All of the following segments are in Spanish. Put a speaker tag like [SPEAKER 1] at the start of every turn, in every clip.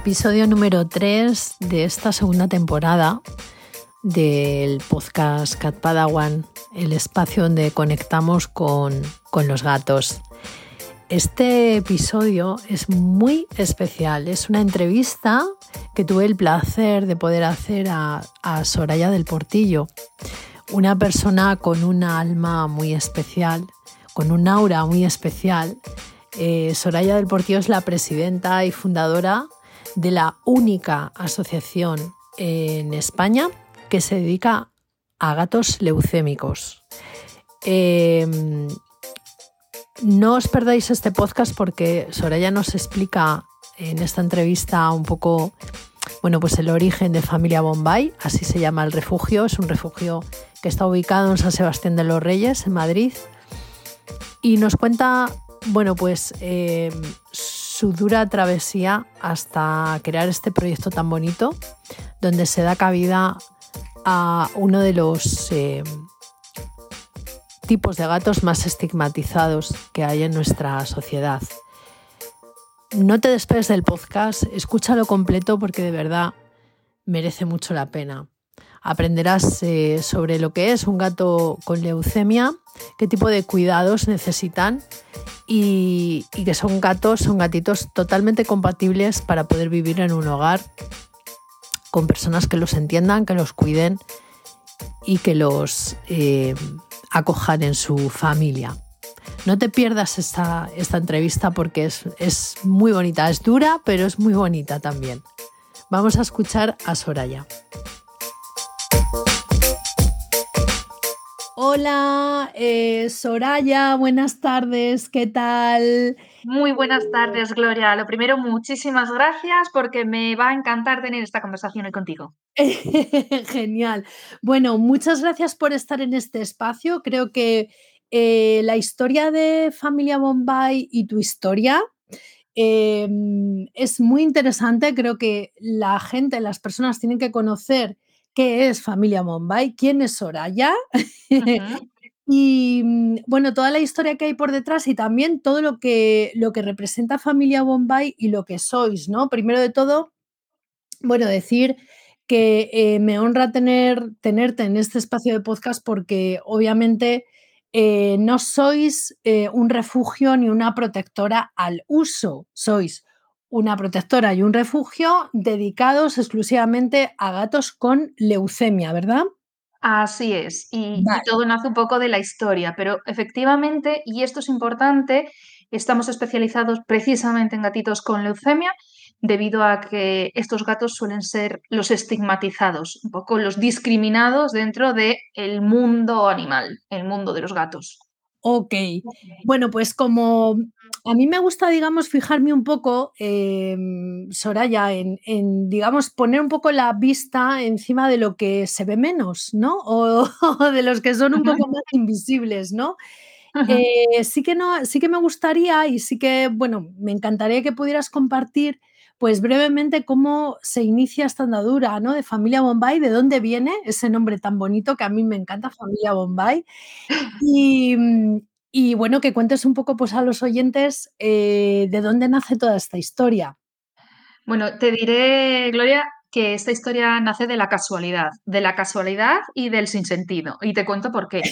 [SPEAKER 1] Episodio número 3 de esta segunda temporada del podcast Cat Padawan, el espacio donde conectamos con, los gatos. Este episodio es muy especial, es una entrevista que tuve el placer de poder hacer a, Soraya del Portillo, una persona con una alma muy especial, con un aura muy especial. Eh, Soraya del Portillo es la presidenta y fundadora de la única asociación en España que se dedica a gatos leucémicos. Em, no os perdáis este podcast porque Soraya nos explica en esta entrevista un poco, bueno, pues el origen de Familia Bombay, así se llama el refugio, es un refugio que está ubicado en San Sebastián de los Reyes, en Madrid, y nos cuenta, bueno, pues em, su dura travesía hasta crear este proyecto tan bonito, donde se da cabida a uno de los eh, tipos de gatos más estigmatizados que hay en nuestra sociedad. No te despegues del podcast, escúchalo completo porque de verdad merece mucho la pena. Aprenderás eh, sobre lo que es un gato con leucemia, qué tipo de cuidados necesitan y, que son gatos, son gatitos totalmente compatibles para poder vivir en un hogar con personas que los entiendan, que los cuiden y que los eh, acojan en su familia. No te pierdas esta, esta entrevista porque es, es muy bonita, es dura, pero es muy bonita también. Vamos a escuchar a Soraya. Hola, eh, Soraya, buenas tardes, ¿qué tal?
[SPEAKER 2] Muy buenas tardes, Gloria. Lo primero, muchísimas gracias porque me va a encantar tener esta conversación hoy contigo.
[SPEAKER 1] Genial. Bueno, muchas gracias por estar en este espacio. Creo que eh, la historia de Familia Bombay y tu historia em, es muy interesante. Creo que la gente, las personas tienen que conocer qué es Familia Bombay, quién es Soraya. y mm, bueno, toda la historia que hay por detrás y también todo lo que, lo que representa Familia Bombay y lo que sois, ¿no? Primero de todo, bueno, decir que eh, me honra tener, tenerte en este espacio de podcast porque obviamente eh, no sois eh, un refugio ni una protectora al uso, sois una protectora y un refugio dedicados exclusivamente a gatos con leucemia, ¿verdad?
[SPEAKER 2] Así es, y, todo nace un poco de la historia, pero efectivamente, y esto es importante, estamos especializados precisamente en gatitos con leucemia, debido a que estos gatos suelen ser los estigmatizados, un poco los discriminados dentro del el mundo animal, el mundo de los gatos.
[SPEAKER 1] Ok, bueno, pues como a mí me gusta, digamos, fijarme un poco, em, Soraya, en, digamos, poner un poco la vista encima de lo que se ve menos, ¿no? O, de los que son un poco más invisibles, ¿no? Eh, sí que no, sí que me gustaría y sí que, bueno, me encantaría que pudieras compartir pues brevemente cómo se inicia esta andadura ¿no? de Familia Bombay, de dónde viene ese nombre tan bonito que a mí me encanta, Familia Bombay. Y, bueno, que cuentes un poco pues, a los oyentes eh, de dónde nace toda esta historia.
[SPEAKER 2] Bueno, te diré, Gloria, que esta historia nace de la casualidad, de la casualidad y del sinsentido. Y te cuento por qué.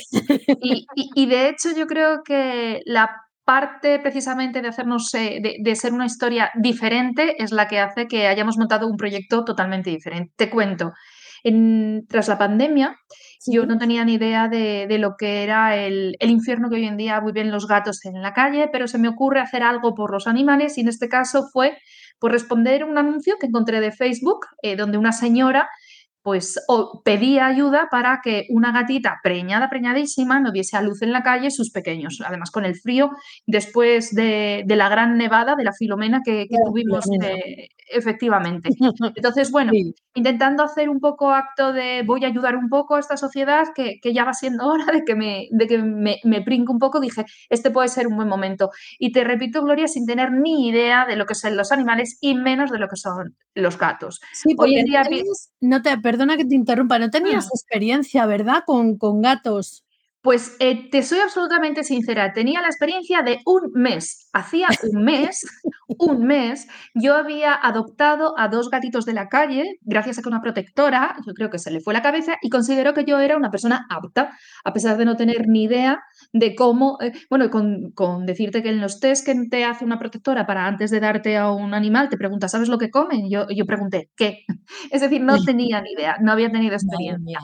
[SPEAKER 2] y, y de hecho yo creo que la parte precisamente de hacernos, eh, de, ser una historia diferente es la que hace que hayamos montado un proyecto totalmente diferente. Te cuento, tras la pandemia, yo no tenía ni idea de, lo que era el, infierno que hoy en día viven los gatos en la calle, pero se me ocurre hacer algo por los animales y en este caso fue por responder un anuncio que encontré de Facebook, eh, donde una señora pues o pedía ayuda para que una gatita preñada, preñadísima, no diese a luz en la calle sus pequeños. Además, con el frío, después de, la gran nevada, de la filomena que, tuvimos, eh, efectivamente. Entonces, bueno, intentando hacer un poco acto de voy a ayudar un poco a esta sociedad, que, ya va siendo hora de que, me, de que me, me brinque un poco, dije, este puede ser un buen momento. Y te repito, Gloria, sin tener ni idea de lo que son los animales y menos de lo que son los gatos.
[SPEAKER 1] Hoy en día... no te, perdona que te interrumpa, no tenías mm. experiencia, ¿verdad? Con, con gatos.
[SPEAKER 2] Pues eh, te soy absolutamente sincera, tenía la experiencia de un mes. Hacía un mes, un mes, yo había adoptado a dos gatitos de la calle, gracias a que una protectora, yo creo que se le fue la cabeza y consideró que yo era una persona apta, a pesar de no tener ni idea de cómo, eh, bueno, con, con, decirte que en los test que te hace una protectora para antes de darte a un animal, te pregunta, ¿sabes lo que comen? Yo, yo pregunté, ¿qué? Es decir, no tenía ni idea, no había tenido experiencia.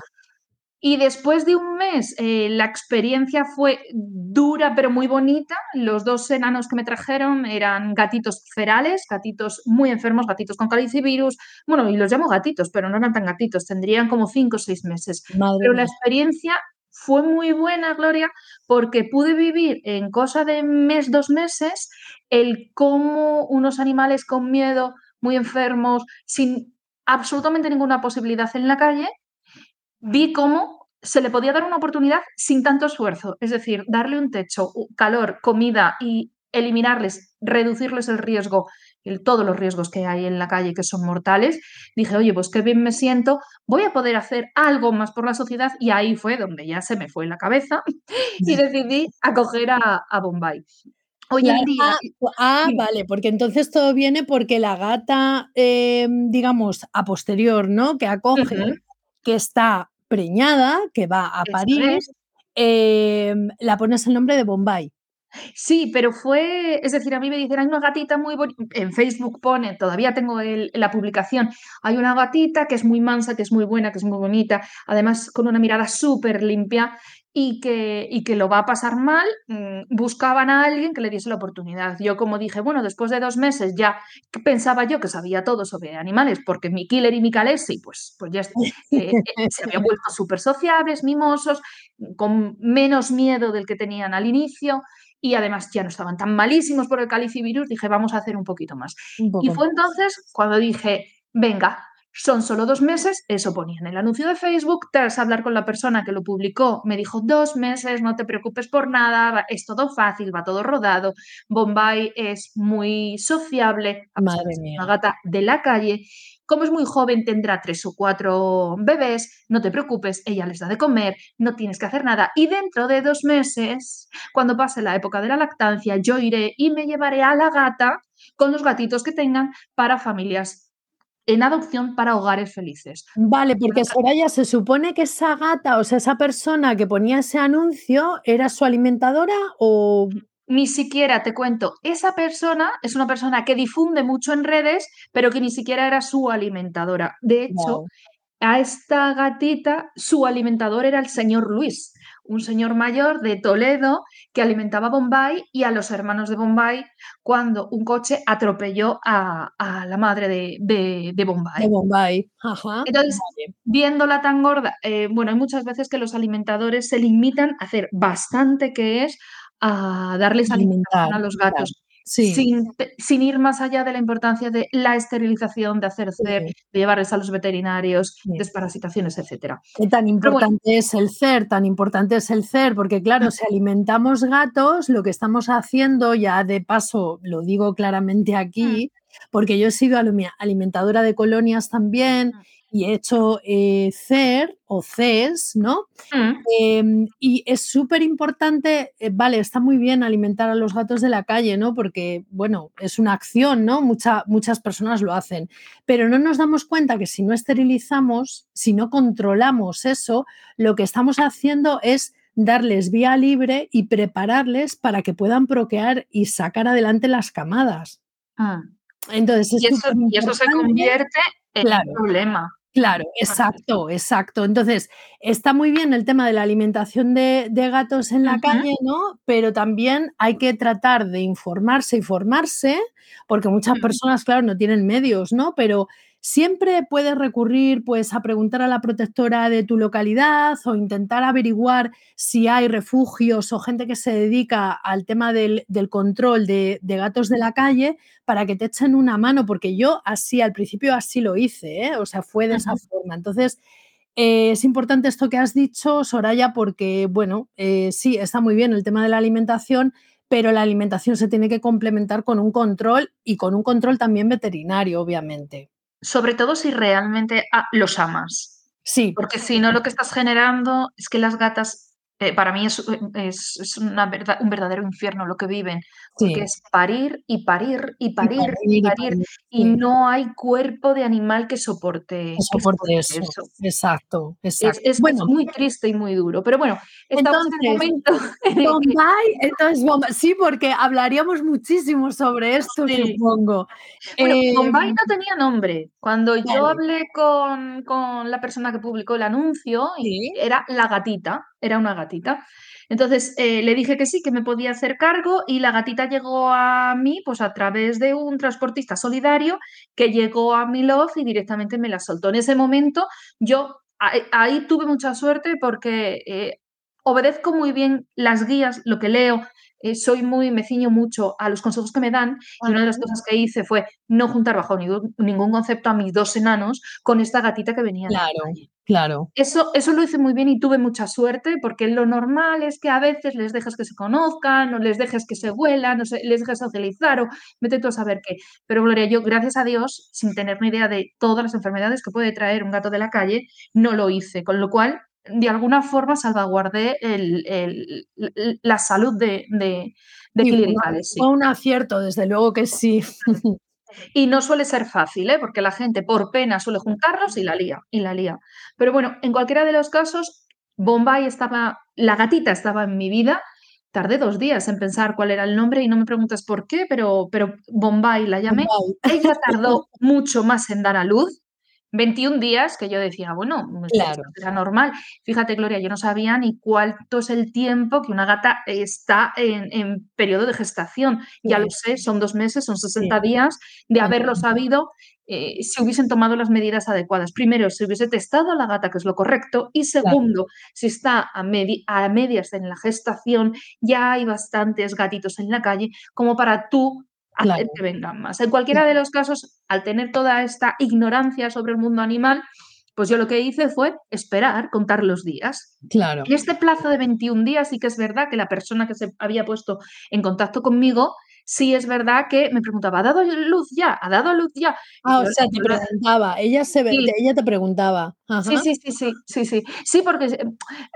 [SPEAKER 2] Y después de un mes, eh, la experiencia fue dura pero muy bonita. Los dos enanos que me trajeron eran gatitos ferales, gatitos muy enfermos, gatitos con calicivirus. Bueno, y los llamo gatitos, pero no eran tan gatitos, tendrían como cinco o seis meses. pero la experiencia fue muy buena, Gloria, porque pude vivir en cosa de mes, dos meses, el cómo unos animales con miedo, muy enfermos, sin absolutamente ninguna posibilidad en la calle, vi cómo se le podía dar una oportunidad sin tanto esfuerzo, es decir, darle un techo, calor, comida y eliminarles, reducirles el riesgo, el, todos los riesgos que hay en la calle que son mortales, dije, oye, pues qué bien me siento, voy a poder hacer algo más por la sociedad y ahí fue donde ya se me fue la cabeza y decidí acoger a, a Bombay.
[SPEAKER 1] Hoy en día. Ah, ah vale, porque entonces todo viene porque la gata, em, digamos, a posterior, ¿no? Que acoge, que está preñada, que va a París, em, la pones el nombre de Bombay.
[SPEAKER 2] Sí, pero fue, es decir, a mí me dicen, hay una gatita muy bonita, en Facebook pone, todavía tengo la publicación, hay una gatita que es muy mansa, que es muy buena, que es muy bonita, además con una mirada súper limpia y que, y que lo va a pasar mal, mm, buscaban a alguien que le diese la oportunidad. Yo como dije, bueno, después de dos meses ya pensaba yo que sabía todo sobre animales, porque mi killer y mi calesi, pues, pues ya eh, eh, se habían vuelto súper sociables, mimosos, con menos miedo del que tenían al inicio y además ya no estaban tan malísimos por el calicivirus, dije, vamos a hacer un poquito más. y fue entonces cuando dije, venga, son solo dos meses, eso ponía en el anuncio de Facebook, tras hablar con la persona que lo publicó, me dijo dos meses, no te preocupes por nada, es todo fácil, va todo rodado, Bombay es muy sociable,
[SPEAKER 1] Madre
[SPEAKER 2] una gata de la calle, como es muy joven tendrá tres o cuatro bebés, no te preocupes, ella les da de comer, no tienes que hacer nada y dentro de dos meses, cuando pase la época de la lactancia, yo iré y me llevaré a la gata con los gatitos que tengan para familias en adopción para hogares felices.
[SPEAKER 1] Vale, porque Soraya se supone que esa gata, o sea, esa persona que ponía ese anuncio, ¿era su alimentadora o...?
[SPEAKER 2] Ni siquiera, te cuento, esa persona es una persona que difunde mucho en redes, pero que ni siquiera era su alimentadora. De hecho, a esta gatita, su alimentador era el señor Luis, un señor mayor de Toledo que alimentaba a Bombay y a los hermanos de Bombay cuando un coche atropelló a, la madre de, de, Bombay.
[SPEAKER 1] De Bombay.
[SPEAKER 2] Entonces, viéndola tan gorda, eh, bueno, hay muchas veces que los alimentadores se limitan a hacer bastante que es a darles alimentación a los gatos sin, ir más allá de la importancia de la esterilización, de hacer CER, de llevarles a los veterinarios, desparasitaciones, etcétera.
[SPEAKER 1] Qué tan importante es el CER, tan importante es el CER, porque claro, si alimentamos gatos, lo que estamos haciendo, ya de paso lo digo claramente aquí, mm. porque yo he sido alimentadora de colonias también mm y he hecho eh, CER o CES, ¿no? Mm. Em, y es súper importante, eh, vale, está muy bien alimentar a los gatos de la calle, ¿no? Porque, bueno, es una acción, ¿no? muchas personas lo hacen, pero no nos damos cuenta que si no esterilizamos, si no controlamos eso, lo que estamos haciendo es darles vía libre y prepararles para que puedan procrear y sacar adelante las camadas.
[SPEAKER 2] Ah. Entonces, y, eso, y, eso, se convierte en un problema.
[SPEAKER 1] Claro, exacto, exacto. Entonces, está muy bien el tema de la alimentación de, gatos en la calle, ¿no? Pero también hay que tratar de informarse y formarse, porque muchas personas, claro, no tienen medios, ¿no? Pero Siempre puedes recurrir pues, a preguntar a la protectora de tu localidad o intentar averiguar si hay refugios o gente que se dedica al tema del, control de, gatos de la calle para que te echen una mano, porque yo así, al principio así lo hice, ¿eh? o sea, fue de esa forma. Entonces, eh, es importante esto que has dicho, Soraya, porque, bueno, eh, sí, está muy bien el tema de la alimentación, pero la alimentación se tiene que complementar con un control y con un control también veterinario, obviamente.
[SPEAKER 2] Sobre todo si realmente los amas.
[SPEAKER 1] Sí.
[SPEAKER 2] Porque si no, lo que estás generando es que las gatas eh, para mí es, es, una verdad, un verdadero infierno lo que viven, porque es parir y parir y parir y parir, y, no hay cuerpo de animal que soporte,
[SPEAKER 1] soporte, eso. Exacto, exacto.
[SPEAKER 2] Es, bueno, muy triste y muy duro, pero bueno, estamos entonces, en el momento...
[SPEAKER 1] Bombay, entonces Bombay, sí, porque hablaríamos muchísimo sobre esto, supongo.
[SPEAKER 2] Bueno, eh, Bombay no tenía nombre. Cuando yo hablé con, con, la persona que publicó el anuncio, era la gatita, era una gatita. Entonces eh, le dije que sí, que me podía hacer cargo y la gatita llegó a mí pues a través de un transportista solidario que llegó a mi love y directamente me la soltó. En ese momento yo ahí, tuve mucha suerte porque eh, obedezco muy bien las guías, lo que leo, eh, soy muy, me ciño mucho a los consejos que me dan y una de las cosas que hice fue no juntar bajo ningún, concepto a mis dos enanos con esta gatita que venía.
[SPEAKER 1] Claro, claro.
[SPEAKER 2] Eso, eso lo hice muy bien y tuve mucha suerte porque lo normal es que a veces les dejes que se conozcan, o les dejes que se vuelan, o les dejes utilizar o vete tú a saber qué. Pero Gloria, yo gracias a Dios, sin tener ni idea de todas las enfermedades que puede traer un gato de la calle, no lo hice, con lo cual de alguna forma salvaguardé la salud de, de, de
[SPEAKER 1] Un acierto, desde luego que sí.
[SPEAKER 2] Y no suele ser fácil, ¿eh? porque la gente por pena suele juntarlos y la lía, y la lía. Pero bueno, en cualquiera de los casos, Bombay estaba, la gatita estaba en mi vida. Tardé dos días en pensar cuál era el nombre y no me preguntas por qué, pero, pero Bombay la llamé. Ella tardó mucho más en dar a luz 21 días que yo decía, bueno, claro. era normal. Fíjate, Gloria, yo no sabía ni cuánto es el tiempo que una gata está en, periodo de gestación. Ya lo sé, son dos meses, son 60 días de haberlo sabido eh, si hubiesen tomado las medidas adecuadas. Primero, si hubiese testado a la gata, que es lo correcto, y segundo, si está a, a medias en la gestación, ya hay bastantes gatitos en la calle como para tú hacer que vengan más. En cualquiera de los casos, al tener toda esta ignorancia sobre el mundo animal, pues yo lo que hice fue esperar, contar los días.
[SPEAKER 1] Claro.
[SPEAKER 2] En este plazo de 21 días sí que es verdad que la persona que se había puesto en contacto conmigo, sí es verdad que me preguntaba, ¿ha dado luz ya? ¿Ha dado luz ya?
[SPEAKER 1] Ah, o sea, te preguntaba, ella, se, ella te preguntaba.
[SPEAKER 2] Sí, sí, sí, sí, sí, sí. Sí, porque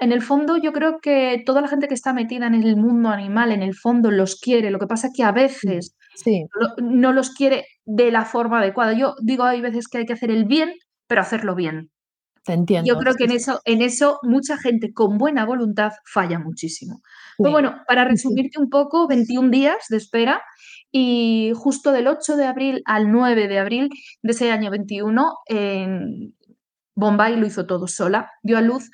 [SPEAKER 2] en el fondo yo creo que toda la gente que está metida en el mundo animal, en el fondo los quiere. Lo que pasa es que a veces no, los quiere de la forma adecuada. Yo digo, hay veces que hay que hacer el bien, pero hacerlo bien.
[SPEAKER 1] Te entiendo.
[SPEAKER 2] Yo creo que en eso, en eso mucha gente con buena voluntad falla muchísimo. Pero bueno, para resumirte un poco, 21 días de espera y justo del 8 de abril al 9 de abril de ese año 21, en Bombay lo hizo todo sola, dio a luz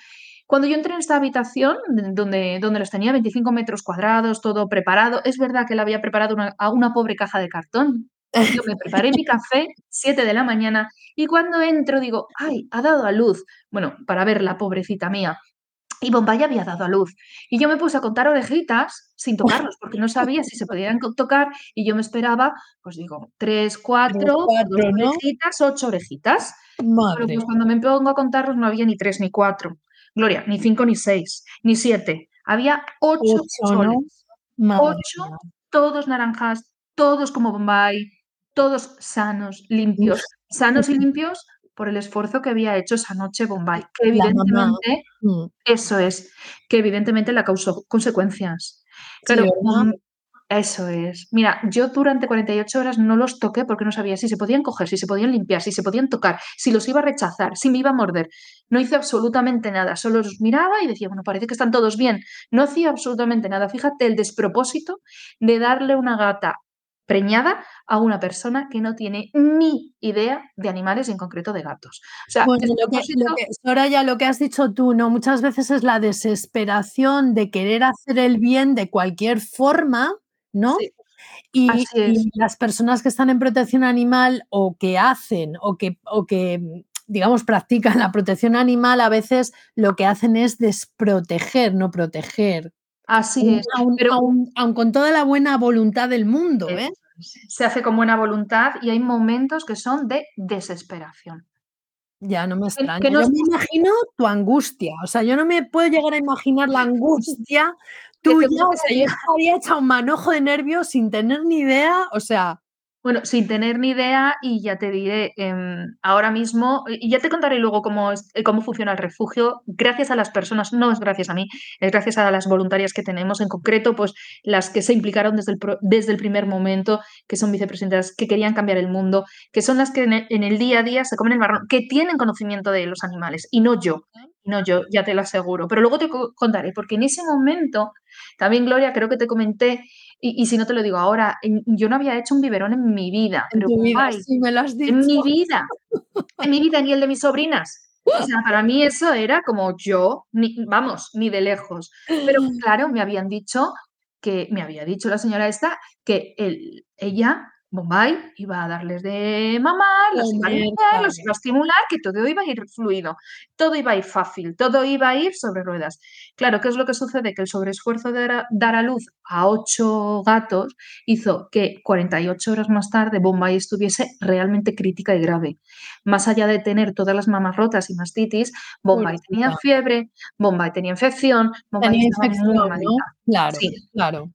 [SPEAKER 2] cuando yo entré en esta habitación, donde, donde los tenía 25 metros cuadrados, todo preparado, es verdad que le había preparado a una pobre caja de cartón. Yo me preparé mi café, 7 de la mañana, y cuando entro digo, ay, ha dado a luz. Bueno, para ver la pobrecita mía. Y Bombay había dado a luz. Y yo me puse a contar orejitas sin tocarlos, porque no sabía si se podían tocar. Y yo me esperaba, pues digo, tres, cuatro, orejitas, ocho orejitas. Pero pues cuando me pongo a contarlos no había ni tres ni cuatro. Gloria, ni cinco ni seis, ni siete. Había ocho, soles. Ocho, todos naranjas, todos como Bombay, todos sanos, limpios. Sanos y limpios por el esfuerzo que había hecho esa noche Bombay, que evidentemente, mm. eso es, que evidentemente la causó consecuencias. Pero eso es. Mira, yo durante 48 horas no los toqué porque no sabía si se podían coger, si se podían limpiar, si se podían tocar, si los iba a rechazar, si me iba a morder. No hice absolutamente nada, solo los miraba y decía, bueno, parece que están todos bien. No hacía absolutamente nada. Fíjate el despropósito de darle una gata preñada a una persona que no tiene ni idea de animales, en concreto de gatos. O sea,
[SPEAKER 1] lo que, ya lo que has dicho tú, ¿no? Muchas veces es la desesperación de querer hacer el bien de cualquier forma ¿no? Y, y las personas que están en protección animal o que hacen o que, o que digamos, practican la protección animal, a veces lo que hacen es desproteger, no proteger.
[SPEAKER 2] Así es,
[SPEAKER 1] Aun,
[SPEAKER 2] pero
[SPEAKER 1] aun- aun con toda la buena voluntad del mundo, ¿eh?
[SPEAKER 2] Se hace con buena voluntad y hay momentos que son de desesperación.
[SPEAKER 1] Ya, no me extraña.
[SPEAKER 2] que
[SPEAKER 1] Yo
[SPEAKER 2] nos
[SPEAKER 1] me imagino tu angustia, o sea, yo no me puedo llegar a imaginar la angustia tuya, o sea, yo estaría hecha un manojo de nervios sin tener ni idea, o sea,
[SPEAKER 2] Bueno, sin tener ni idea, y ya te diré, em, ahora mismo, y ya te contaré luego cómo es eh, cómo funciona el refugio, gracias a las personas, no es gracias a mí, es gracias a las voluntarias que tenemos, en concreto, pues, las que se implicaron desde el desde el primer momento, que son vicepresidentas, que querían cambiar el mundo, que son las que en el en el día a día se comen el marrón, que tienen conocimiento de los animales, y no yo, y no yo, ya te lo aseguro. Pero luego te co contaré, porque en ese momento, también, Gloria, creo que te comenté, y y si no te lo digo ahora, en yo no había hecho un biberón en mi vida,
[SPEAKER 1] en
[SPEAKER 2] pero
[SPEAKER 1] tu vida,
[SPEAKER 2] Bombay,
[SPEAKER 1] sí me lo has
[SPEAKER 2] en mi vida, en mi vida, ni el de mis sobrinas. O sea, para mí eso era como yo, ni vamos, ni de lejos. Pero claro, me habían dicho que me había dicho la señora esta que el ella, Bombay, iba a darles de mamar, los iba a limpiar, los iba a estimular, que todo iba a ir fluido, todo iba a ir fácil, todo iba a ir sobre ruedas. Claro, ¿qué es lo que sucede? Que el sobreesfuerzo de dar a luz a 8 gatos hizo que 48 horas más tarde Bombay estuviese realmente crítica y grave. Más allá de tener todas las mamas rotas y mastitis, Bombay tenía
[SPEAKER 1] Pobrecita.
[SPEAKER 2] fiebre, Bombay tenía infección, Bombay
[SPEAKER 1] Tenía
[SPEAKER 2] muy
[SPEAKER 1] infección. Claro,
[SPEAKER 2] Sí.
[SPEAKER 1] claro.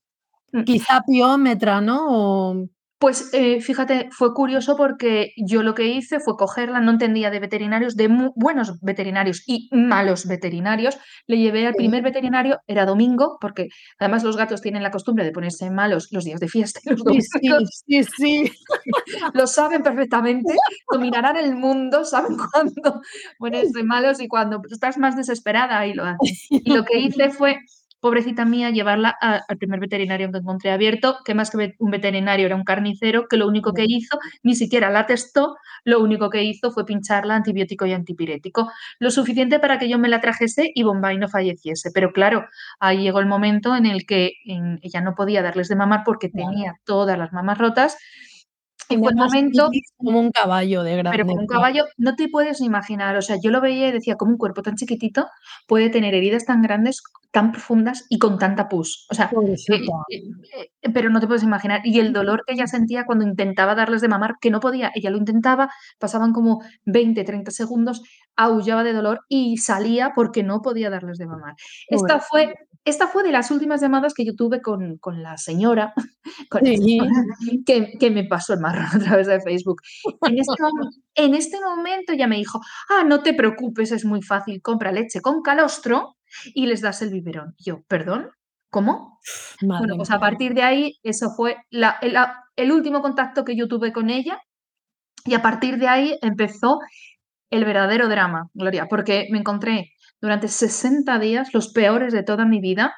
[SPEAKER 2] Mm.
[SPEAKER 1] Quizá piómetra, ¿no? O
[SPEAKER 2] Pues, eh, fíjate, fue curioso porque yo lo que hice fue cogerla, no entendía de veterinarios, de buenos veterinarios y malos veterinarios. Le llevé al primer veterinario, era domingo, porque además los gatos tienen la costumbre de ponerse malos los días de fiesta y los
[SPEAKER 1] sí, sí, sí, sí.
[SPEAKER 2] Lo saben perfectamente, dominarán el mundo, saben cuándo ponerse malos y cuándo estás más desesperada y lo hacen. Y lo que hice fue, pobrecita mía, llevarla a al primer veterinario que encontré abierto, que más que un veterinario era un carnicero, que lo único que hizo, ni siquiera la testó, lo único que hizo fue pincharla antibiótico y antipirético, lo suficiente para que yo me la trajese y Bombay no falleciese. Pero claro, ahí llegó el momento en el que, en ella no podía darles de mamar porque tenía todas las mamas rotas y fue el momento
[SPEAKER 1] como un caballo de
[SPEAKER 2] pero
[SPEAKER 1] grande,
[SPEAKER 2] como un caballo, no te puedes imaginar, o sea, yo lo veía y decía: "¿Cómo un cuerpo tan chiquitito puede tener heridas tan grandes, tan profundas y con tanta pus?". O sea, eh eh eh, pero no te puedes imaginar. Y el dolor que ella sentía cuando intentaba darles de mamar, que no podía, ella lo intentaba, pasaban como 20, 30 segundos, aullaba de dolor y salía porque no podía darles de mamar. Esta fue. Esta fue de las últimas llamadas que yo tuve con con la señora, con la
[SPEAKER 1] Sí.
[SPEAKER 2] señora que que me pasó el marrón a través de Facebook. En este en este momento ella me dijo: "Ah, no te preocupes, es muy fácil, compra leche con calostro y les das el biberón". Yo: "¿Perdón? ¿Cómo?". Bueno, pues a partir de ahí, eso fue la el la el último contacto que yo tuve con ella, y a partir de ahí empezó el verdadero drama, Gloria, porque me encontré durante 60 días, los peores de toda mi vida,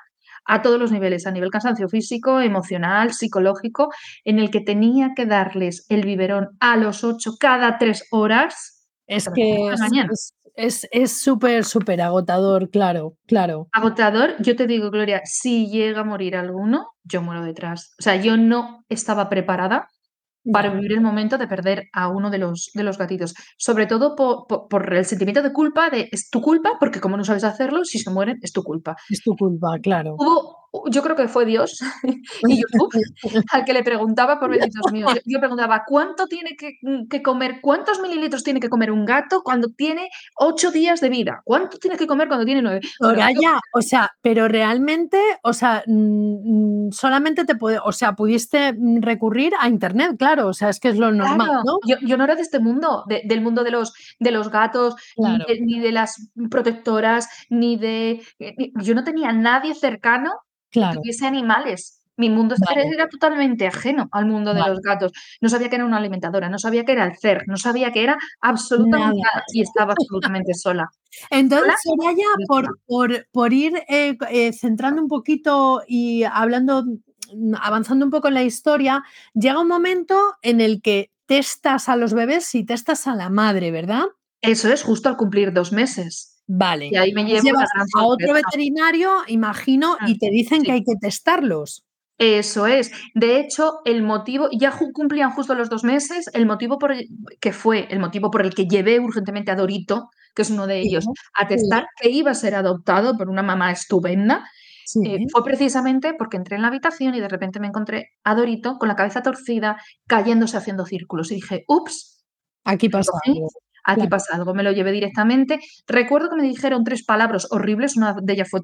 [SPEAKER 2] a todos los niveles, a nivel cansancio físico, emocional, psicológico, en el que tenía que darles el biberón a los 8 cada 3 horas,
[SPEAKER 1] Es
[SPEAKER 2] hasta las 5 de
[SPEAKER 1] que es es súper, superagotador, claro, claro.
[SPEAKER 2] Agotador, yo te digo, Gloria, si llega a morir alguno, yo muero detrás. O sea, yo no estaba preparada para vivir el momento de perder a uno de los de los gatitos, sobre todo po po por el sentimiento de culpa de es tu culpa, porque como no sabes hacerlo, si se mueren es tu culpa.
[SPEAKER 1] Es tu culpa, claro.
[SPEAKER 2] Hubo yo creo que fue Dios y YouTube al que le preguntaba por benditos míos. Yo preguntaba: "¿Cuánto tiene que, mm, que comer? ¿Cuántos mililitros tiene que comer un gato cuando tiene 8 días de vida? ¿Cuánto tiene que comer cuando tiene 9?". Bueno, yo
[SPEAKER 1] Soraya, o sea, pero realmente, o sea, mm, mm, solamente te puede o sea, pudiste, recurrir a Internet, claro, o sea, es que es lo normal,
[SPEAKER 2] Claro,
[SPEAKER 1] ¿no?
[SPEAKER 2] yo yo no era de este mundo, de del mundo de los de los gatos, ni de ni de las protectoras, ni de eh, yo no tenía a nadie cercano que tuviese animales. Mi mundo era
[SPEAKER 1] Vale.
[SPEAKER 2] era totalmente ajeno al mundo de
[SPEAKER 1] Vale.
[SPEAKER 2] los gatos. No sabía qué era una alimentadora, no sabía qué era el CER, no sabía qué era absolutamente
[SPEAKER 1] Nada.
[SPEAKER 2] y estaba absolutamente sola.
[SPEAKER 1] Entonces, Soraya, por por por ir, eh, eh, centrando un poquito y hablando, mm, avanzando un poco en la historia, llega un momento en el que testas a los bebés y testas a la madre, ¿verdad?
[SPEAKER 2] Eso es, justo al cumplir 2 meses. Y
[SPEAKER 1] Vale.
[SPEAKER 2] ahí me llevo
[SPEAKER 1] llevas a otro veterinario, imagino,
[SPEAKER 2] Mm,
[SPEAKER 1] y te dicen que hay que testarlos.
[SPEAKER 2] Eso es. De hecho, el motivo, ya cumplían justo los dos meses, el motivo por el, que fue el motivo por el que llevé urgentemente a Dorito, que es uno de ellos, a testar que iba a ser adoptado por una mamá estupenda, eh, fue precisamente porque entré en la habitación y de repente me encontré a Dorito con la cabeza torcida, cayéndose haciendo círculos. Y dije, ups,
[SPEAKER 1] aquí pasa
[SPEAKER 2] aquí pasa algo, me lo llevé directamente. Recuerdo que me dijeron tres palabras horribles, una de ellas fue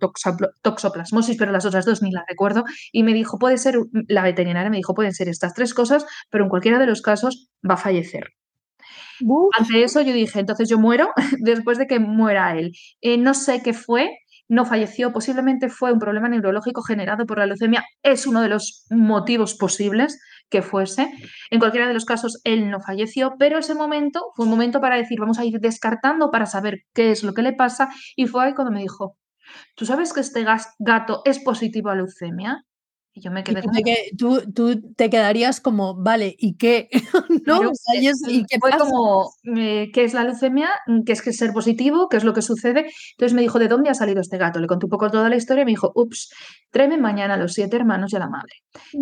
[SPEAKER 2] toxoplasmosis, pero las otras dos ni las recuerdo, y me dijo, puede ser, la veterinaria me dijo, pueden ser estas tres cosas, pero en cualquiera de los casos va a fallecer. Ante eso yo dije, entonces yo muero después de que muera él. Eh, no sé qué fue, no falleció, posiblemente fue un problema neurológico generado por la leucemia, es uno de los motivos posibles que fuese. En cualquiera de los casos, él no falleció, pero ese momento fue un momento para decir, vamos a ir descartando para saber qué es lo que le pasa, y fue ahí cuando me dijo, ¿tú sabes que este gato es positivo a leucemia? Y yo me quedé
[SPEAKER 1] tú, tú, te quedarías como, vale, ¿y qué? ¿No?
[SPEAKER 2] ¿y qué fue como, eh, ¿qué es la leucemia? ¿Qué es que es ser positivo? ¿Qué es lo que sucede? Entonces me dijo, ¿de dónde ha salido este gato? Le conté un poco toda la historia y me dijo, ups, tráeme mañana a los siete hermanos y a la madre.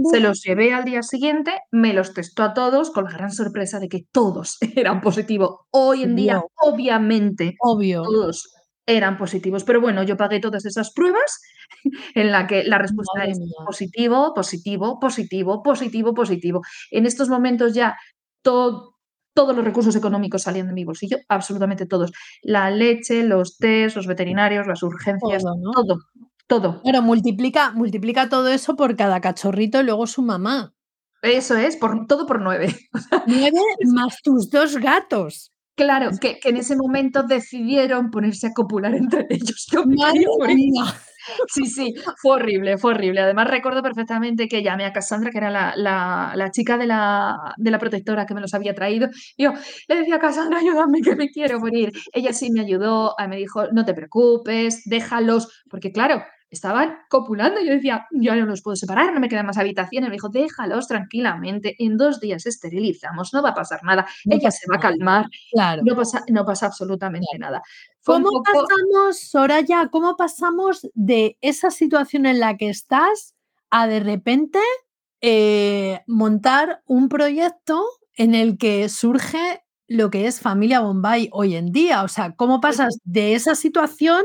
[SPEAKER 2] Se los llevé al día siguiente, me los testó a todos con la gran sorpresa de que todos eran positivos. Hoy en día, obviamente,
[SPEAKER 1] Obvio.
[SPEAKER 2] todos eran positivos. Pero bueno, yo pagué todas esas pruebas en la que la respuesta es positivo, positivo, positivo, positivo, positivo. En estos momentos ya todos los recursos económicos salían de mi bolsillo, absolutamente todos. La leche, los test, los veterinarios, las urgencias, todo, todo.
[SPEAKER 1] Pero multiplica, multiplica todo eso por cada cachorrito y luego su mamá.
[SPEAKER 2] Eso es, por, todo por nueve.
[SPEAKER 1] Nueve más tus dos gatos.
[SPEAKER 2] Claro, que, en ese momento decidieron ponerse a copular entre ellos. Sí, sí, fue horrible, fue horrible. Además, recuerdo perfectamente que llamé a Cassandra, que era la, chica de la, de la, protectora que me los había traído. Yo le decía a Cassandra, ayúdame, que me quiero morir. Ella sí me ayudó, me dijo, no te preocupes, déjalos, porque claro, estaban copulando. Yo decía, yo no los puedo separar, no me quedan más habitaciones. Me dijo, déjalos tranquilamente, en dos días esterilizamos, no va a pasar nada. Ella se va a calmar,
[SPEAKER 1] claro.
[SPEAKER 2] no, pasa, no pasa absolutamente nada.
[SPEAKER 1] ¿Cómo pasamos, Soraya, cómo pasamos de esa situación en la que estás a de repente eh, montar un proyecto en el que surge lo que es Familia Bombay hoy en día? O sea, ¿cómo pues pasas de esa situación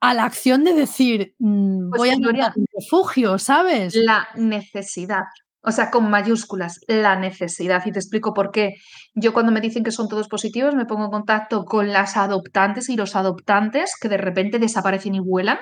[SPEAKER 1] a la acción de decir, mm, pues voy a un refugio, ¿sabes?
[SPEAKER 2] La necesidad. O sea, con mayúsculas, la necesidad. Y te explico por qué. Yo cuando me dicen que son todos positivos, me pongo en contacto con las adoptantes y los adoptantes que de repente desaparecen y vuelan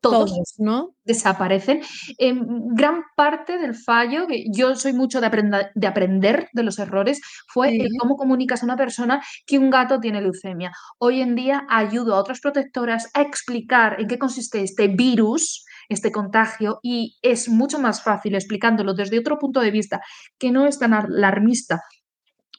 [SPEAKER 2] todos,
[SPEAKER 1] ¿no?
[SPEAKER 2] desaparecen. En gran parte del fallo, que yo soy mucho de, de aprender de los errores, fue cómo comunicas a una persona que un gato tiene leucemia. Hoy en día ayudo a otras protectoras a explicar en qué consiste este virus este contagio y es mucho más fácil explicándolo desde otro punto de vista que no es tan alarmista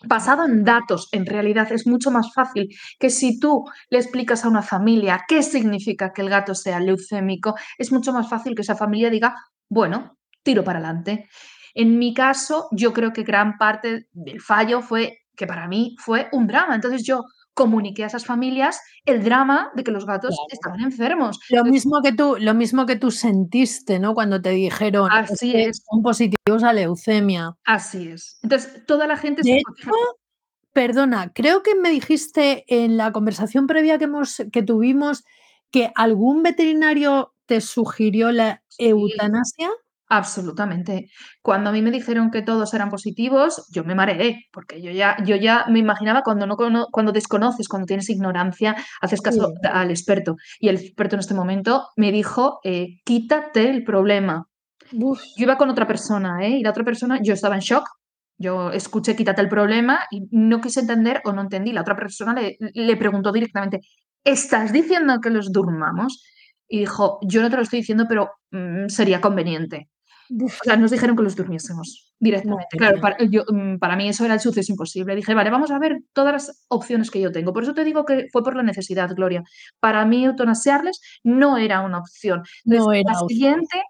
[SPEAKER 2] basado en datos, en realidad es mucho más fácil que si tú le explicas a una familia qué significa que el gato sea leucémico, es mucho más fácil que esa familia diga, bueno, tiro para adelante. En mi caso, yo creo que gran parte del fallo fue que para mí fue un drama. Entonces yo comuniqué a esas familias el drama de que los gatos estaban enfermos.
[SPEAKER 1] Lo mismo que tú, lo mismo que tú sentiste, ¿no? Cuando te dijeron
[SPEAKER 2] Así es.
[SPEAKER 1] son positivos a leucemia.
[SPEAKER 2] Así es. Entonces, toda la gente
[SPEAKER 1] hecho, perdona, creo que me dijiste en la conversación previa que hemos que tuvimos que algún veterinario te sugirió la eutanasia.
[SPEAKER 2] Absolutamente. Cuando a mí me dijeron que todos eran positivos, yo me mareé, porque yo ya, yo ya me imaginaba cuando, no, cuando desconoces, cuando tienes ignorancia, haces caso al experto. Y el experto en este momento me dijo, eh, quítate el problema. Yo iba con otra persona, ¿eh? Y la otra persona, yo estaba en shock. Yo escuché, quítate el problema y no quise entender o no entendí. La otra persona le, le preguntó directamente, ¿estás diciendo que los durmamos? Y dijo, yo no te lo estoy diciendo, pero mm, sería conveniente. O sea, nos dijeron que los durmiésemos directamente. claro, para, mm, para, mí eso era el suceso imposible. Dije, vale, vamos a ver todas las opciones que yo tengo. Por eso te digo que fue por la necesidad, Gloria. Para mí, eutanasiarles no era una opción.
[SPEAKER 1] no era
[SPEAKER 2] la siguiente.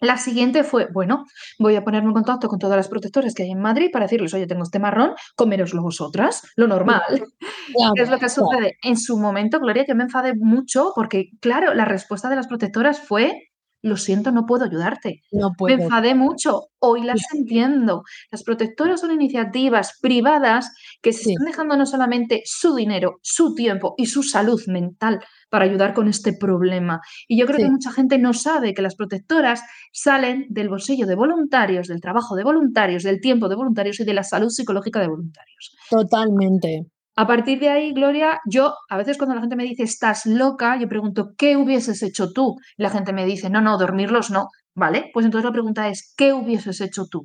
[SPEAKER 2] La siguiente fue, bueno, voy a ponerme en contacto con todas las protectoras que hay en Madrid para decirles, oye, tengo este marrón, coméroslo vosotras, lo normal. ¿Qué es lo que sucede? En su momento, Gloria, yo me enfadé mucho porque, claro, la respuesta de las protectoras fue, lo siento, no puedo ayudarte.
[SPEAKER 1] No
[SPEAKER 2] Me enfadé mucho, hoy las entiendo. Las protectoras son iniciativas privadas que se están dejando no solamente su dinero, su tiempo y su salud mental para ayudar con este problema. Y yo creo que mucha gente no sabe que las protectoras salen del bolsillo de voluntarios, del trabajo de voluntarios, del tiempo de voluntarios y de la salud psicológica de voluntarios.
[SPEAKER 1] Totalmente.
[SPEAKER 2] A partir de ahí, Gloria, yo a veces cuando la gente me dice estás loca, yo pregunto, ¿qué hubieses hecho tú? la gente me dice, no, no, dormirlos no. ¿Vale? Pues entonces la pregunta es, ¿qué hubieses hecho tú?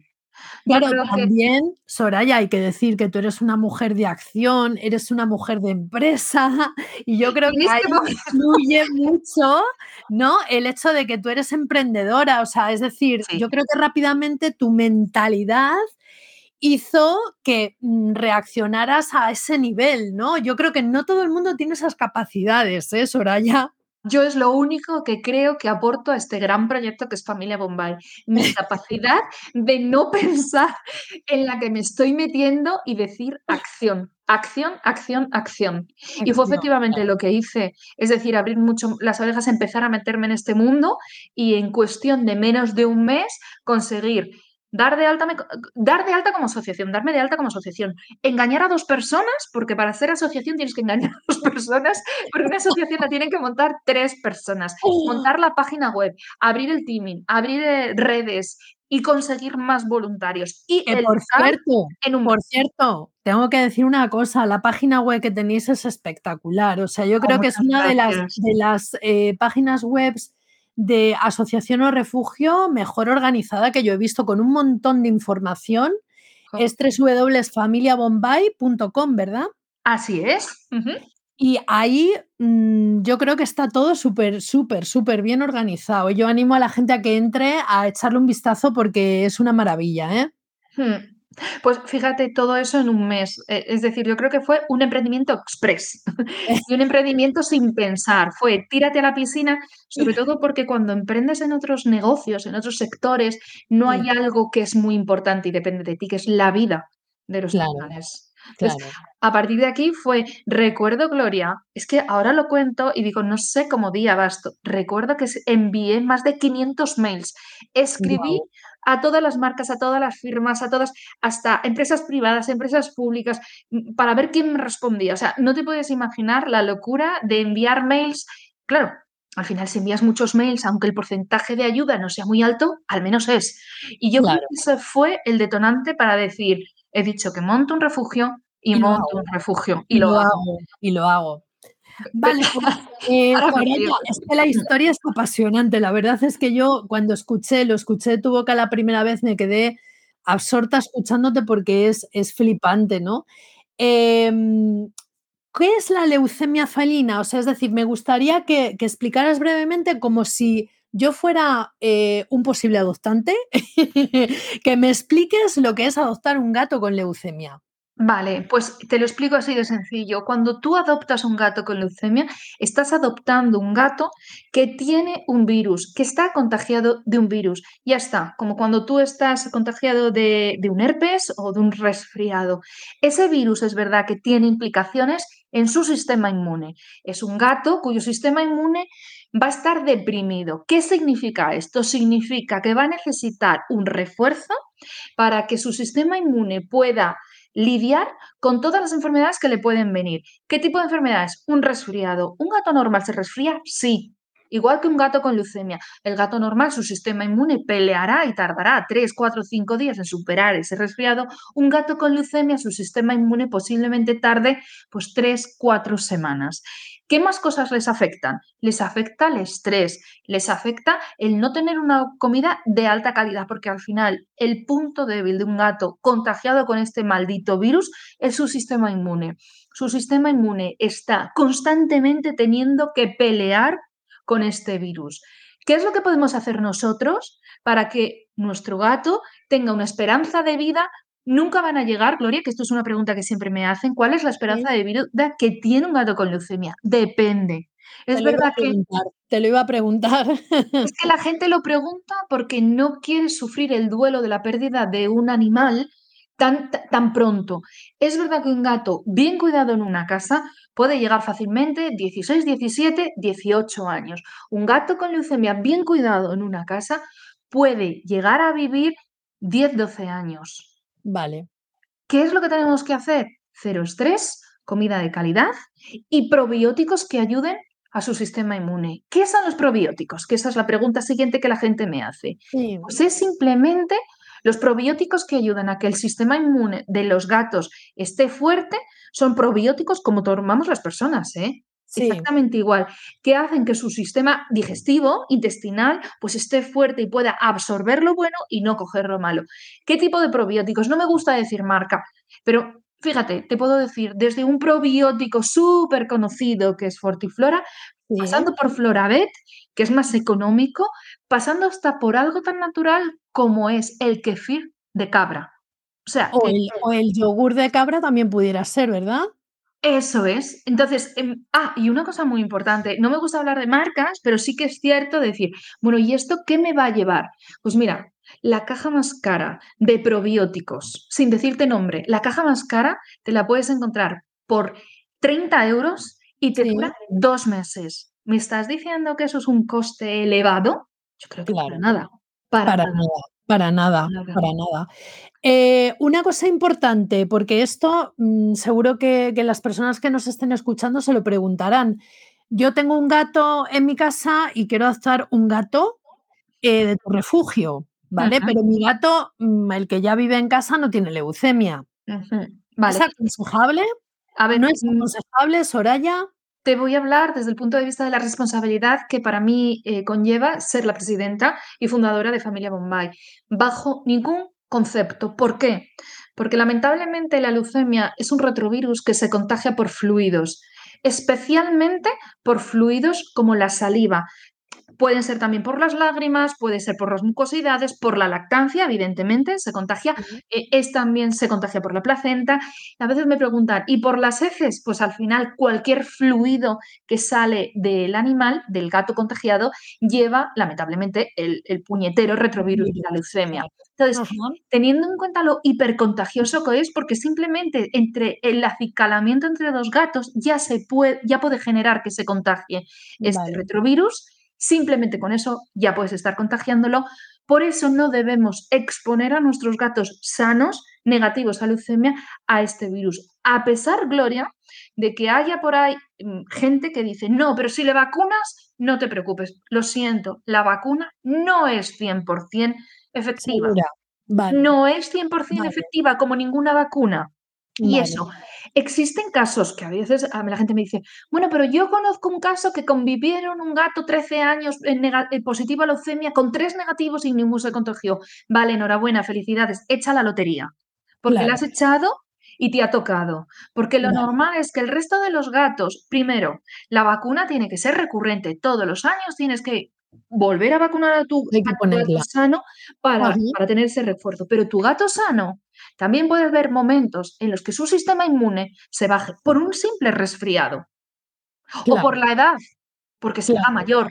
[SPEAKER 1] Claro, también, Soraya, hay que decir que tú eres una mujer de acción, eres una mujer de empresa, y yo creo que ahí influye mucho, ¿no? El hecho de que tú eres emprendedora, o sea, es decir, yo creo que rápidamente tu mentalidad hizo que mm, reaccionaras a ese nivel, ¿no? Yo creo que no todo el mundo tiene esas capacidades, ¿eh, Soraya?
[SPEAKER 2] Yo es lo único que creo que aporto a este gran proyecto que es Familia Bombay. Mi capacidad de no pensar en la que me estoy metiendo y decir acción, acción, acción, acción. Y fue efectivamente lo que hice, es decir, abrir mucho las orejas, empezar a meterme en este mundo y en cuestión de menos de un mes conseguir Dar de, alta dar de alta como asociación, darme de alta como asociación. Engañar a dos personas, porque para hacer asociación tienes que engañar a dos personas, porque una asociación la tienen que montar tres personas. Montar la página web, abrir el teaming, abrir eh, redes y conseguir más voluntarios. Y
[SPEAKER 1] por cierto, en un... por cierto, tengo que decir una cosa, la página web que tenéis es espectacular. O sea, yo creo oh, que es una de las, de las eh, páginas web de asociación o refugio mejor organizada que yo he visto con un montón de información. Es www.familiabombay.com, ¿verdad?
[SPEAKER 2] Así es.
[SPEAKER 1] Y ahí mm, yo creo que está todo súper, súper, súper bien organizado. Yo animo a la gente a que entre a echarle un vistazo porque es una maravilla, ¿eh?
[SPEAKER 2] Hmm. Pues fíjate, todo eso en un mes. E, es decir, yo creo que fue un emprendimiento express y un emprendimiento sin pensar. Fue tírate a la piscina, sobre todo porque cuando emprendes en otros negocios, en otros sectores, no hay algo que es muy importante y depende de ti, que es la vida de los
[SPEAKER 1] claro,
[SPEAKER 2] a partir de aquí fue, recuerdo, Gloria, es que ahora lo cuento y digo, no sé cómo di abasto. Recuerdo que envié más de 500 mails. Escribí a todas las marcas, a todas las firmas, a todas, hasta empresas privadas, empresas públicas, mm, para ver quién me respondía. O sea, no te puedes imaginar la locura de enviar mails. Claro, al final si envías muchos mails, aunque el porcentaje de ayuda no sea muy alto, al menos es. Y yo creo que ese fue el detonante para decir, he dicho que monto un refugio y, monto un refugio. Y, lo, hago.
[SPEAKER 1] Y lo hago. Vale, pues, eh, es que la historia es apasionante. La verdad es que yo cuando escuché, lo escuché de tu boca la primera vez, me quedé absorta escuchándote porque es, es flipante, ¿no? Em, ¿Qué es la leucemia felina? O sea, es decir, me gustaría que, explicaras brevemente como si yo fuera eh, un posible adoptante, que me expliques lo que es adoptar un gato con leucemia.
[SPEAKER 2] Vale, pues te lo explico así de sencillo. Cuando tú adoptas un gato con leucemia, estás adoptando un gato que tiene un virus, que está contagiado de un virus. Ya está, como cuando tú estás contagiado de, de un herpes o de un resfriado. Ese virus es verdad que tiene implicaciones en su sistema inmune. Es un gato cuyo sistema inmune va a estar deprimido. ¿Qué significa esto? Significa que va a necesitar un refuerzo para que su sistema inmune pueda lidiar con todas las enfermedades que le pueden venir. ¿Qué tipo de enfermedades? Un resfriado. ¿Un gato normal se resfría? Sí. Igual que un gato con leucemia. El gato normal, su sistema inmune peleará y tardará 3, 4, 5 días en superar ese resfriado. Un gato con leucemia, su sistema inmune posiblemente tarde pues 3, 4 semanas. ¿Qué más cosas les afectan? Les afecta el estrés, les afecta el no tener una comida de alta calidad, porque al final el punto débil de un gato contagiado con este maldito virus es su sistema inmune. Su sistema inmune está constantemente teniendo que pelear con este virus. ¿Qué es lo que podemos hacer nosotros para que nuestro gato tenga una esperanza de vida Nunca van a llegar, Gloria, que esto es una pregunta que siempre me hacen, ¿cuál es la esperanza de vida que tiene un gato con leucemia? Depende. Es verdad que...
[SPEAKER 1] Te lo iba a preguntar.
[SPEAKER 2] Es que la gente lo pregunta porque no quiere sufrir el duelo de la pérdida de un animal tan, tan pronto. Es verdad que un gato bien cuidado en una casa puede llegar fácilmente 16, 17, 18 años. Un gato con leucemia bien cuidado en una casa puede llegar a vivir 10, 12 años.
[SPEAKER 1] Vale.
[SPEAKER 2] ¿Qué es lo que tenemos que hacer? Cero estrés, comida de calidad y probióticos que ayuden a su sistema inmune. ¿Qué son los probióticos? Que esa es la pregunta siguiente que la gente me hace. Pues es simplemente los probióticos que ayudan a que el sistema inmune de los gatos esté fuerte, son probióticos como tomamos las personas, ¿eh? Exactamente igual, que hacen que su sistema digestivo, intestinal, pues esté fuerte y pueda absorber lo bueno y no coger lo malo. ¿Qué tipo de probióticos? No me gusta decir marca, pero fíjate, te puedo decir, desde un probiótico súper conocido que es Fortiflora, pasando por Floravet, que es más económico, pasando hasta por algo tan natural como es el kefir de cabra. O sea,
[SPEAKER 1] o el, yogur de cabra también pudiera ser, ¿verdad?
[SPEAKER 2] Eso es. Entonces, em, ah, y una cosa muy importante, no me gusta hablar de marcas, pero sí que es cierto decir, bueno, ¿y esto qué me va a llevar? Pues mira, la caja más cara de probióticos, sin decirte nombre, la caja más cara te la puedes encontrar por 30 euros y te dura dos meses. ¿Me estás diciendo que eso es un coste elevado? Yo creo que para nada.
[SPEAKER 1] Para, nada. Para nada, para nada. Eh, una cosa importante, porque esto mm, seguro que, las personas que nos estén escuchando se lo preguntarán. Yo tengo un gato en mi casa y quiero adoptar un gato eh, de tu refugio. ¿vale? Pero mi gato, mm, el que ya vive en casa, no tiene leucemia. ¿Es aconsejable? A ver, ¿No es mm aconsejable, Soraya?
[SPEAKER 2] Te voy a hablar desde el punto de vista de la responsabilidad que para mí eh, conlleva ser la presidenta y fundadora de Familia Bombay. Bajo ningún concepto. ¿Por qué? Porque lamentablemente la leucemia es un retrovirus que se contagia por fluidos, especialmente por fluidos como la saliva, Pueden ser también por las lágrimas, puede ser por las mucosidades, por la lactancia, evidentemente, se contagia. Eh, es también se contagia por la placenta. A veces me preguntan, ¿y por las heces? Pues al final cualquier fluido que sale del animal, del gato contagiado, lleva lamentablemente el, puñetero retrovirus de la leucemia. Entonces, teniendo en cuenta lo hipercontagioso que es, porque simplemente entre el acicalamiento entre dos gatos ya se puede, ya puede generar que se contagie este retrovirus Simplemente con eso ya puedes estar contagiándolo. Por eso no debemos exponer a nuestros gatos sanos, negativos a leucemia, a este virus. A pesar, Gloria, de que haya por ahí mm, gente que dice, no, pero si le vacunas, no te preocupes. Lo siento, la vacuna no es 100% efectiva. No es 100% efectiva como ninguna vacuna. Y eso, existen casos que a veces a la gente me dice, bueno, pero yo conozco un caso que convivieron un gato 13 años en positivo a leucemia con tres negativos y ninguno se contagió. Vale, enhorabuena, felicidades, echa la lotería. Porque la has echado y te ha tocado. Porque lo normal es que el resto de los gatos, primero, la vacuna tiene que ser recurrente. Todos los años tienes que volver a vacunar a tu, gato sano para, para tener ese refuerzo. Pero tu gato sano también puedes ver momentos en los que su sistema inmune se baje por un simple resfriado o por la edad, porque se va mayor.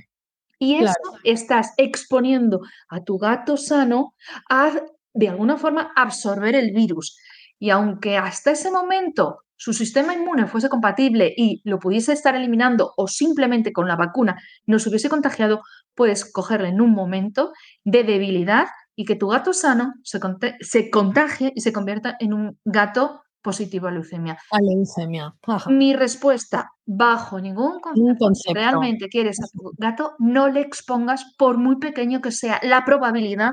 [SPEAKER 2] Y eso estás exponiendo a tu gato sano a, de alguna forma, absorber el virus. Y aunque hasta ese momento su sistema inmune fuese compatible y lo pudiese estar eliminando o simplemente con la vacuna no se hubiese contagiado, puedes cogerle en un momento de debilidad y que tu gato sano se, se contagie y se convierta en un gato positivo a leucemia.
[SPEAKER 1] A leucemia.
[SPEAKER 2] Mi respuesta, bajo ningún concepto, Si realmente quieres a tu gato, no le expongas, por muy pequeño que sea, la probabilidad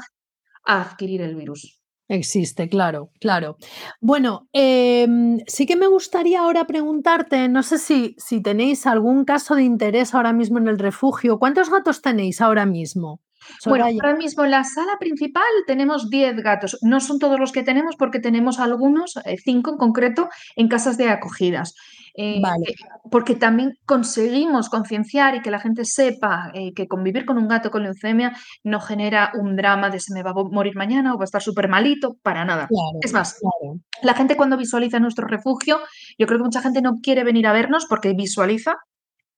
[SPEAKER 2] a adquirir el virus.
[SPEAKER 1] Existe, claro, claro. Bueno, em, sí que me gustaría ahora preguntarte, no sé si, si tenéis algún caso de interés ahora mismo en el refugio. ¿Cuántos gatos tenéis ahora mismo?
[SPEAKER 2] Bueno, ahora mismo en la sala principal tenemos 10 gatos. No son todos los que tenemos porque tenemos algunos, 5 eh, en concreto, en casas de acogidas. Eh, vale. Porque también conseguimos concienciar y que la gente sepa eh, que convivir con un gato con leucemia no genera un drama de se me va a morir mañana o va a estar súper malito, para nada. es más, la gente cuando visualiza nuestro refugio, yo creo que mucha gente no quiere venir a vernos porque visualiza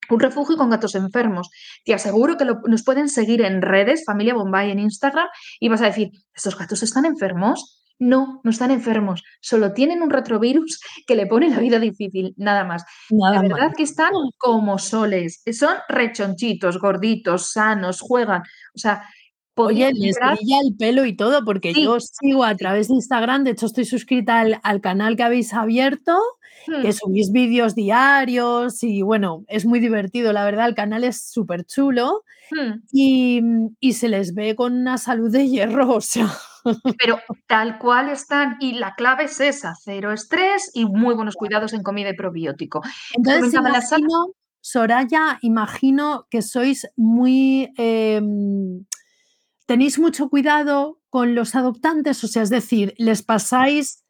[SPEAKER 2] un refugio con gatos enfermos. Te aseguro que nos pueden seguir en redes, Familia Bombay en Instagram, y vas a decir, ¿estos gatos están enfermos? No, no están enfermos, solo tienen un retrovirus que le pone la vida difícil, nada más.
[SPEAKER 1] Nada
[SPEAKER 2] de verdad que están como soles, son rechonchitos, gorditos, sanos, juegan, o sea,
[SPEAKER 1] Oye, les brilla el pelo y todo, porque
[SPEAKER 2] Sí,
[SPEAKER 1] yo os sigo a través de Instagram, de hecho estoy suscrita al al canal que habéis abierto, que
[SPEAKER 2] Mm.
[SPEAKER 1] subís vídeos diarios y bueno, es muy divertido, la verdad, el canal es superchulo
[SPEAKER 2] Mm.
[SPEAKER 1] y, mm, y se les ve con una salud de hierro, o sea.
[SPEAKER 2] Pero tal cual están, y la clave es esa, cero estrés y muy buenos cuidados en comida y probiótico.
[SPEAKER 1] Entonces imagino, Soraya, imagino que sois muy, em, tenéis mucho cuidado con los adoptantes, o sea, es decir, les pasáis,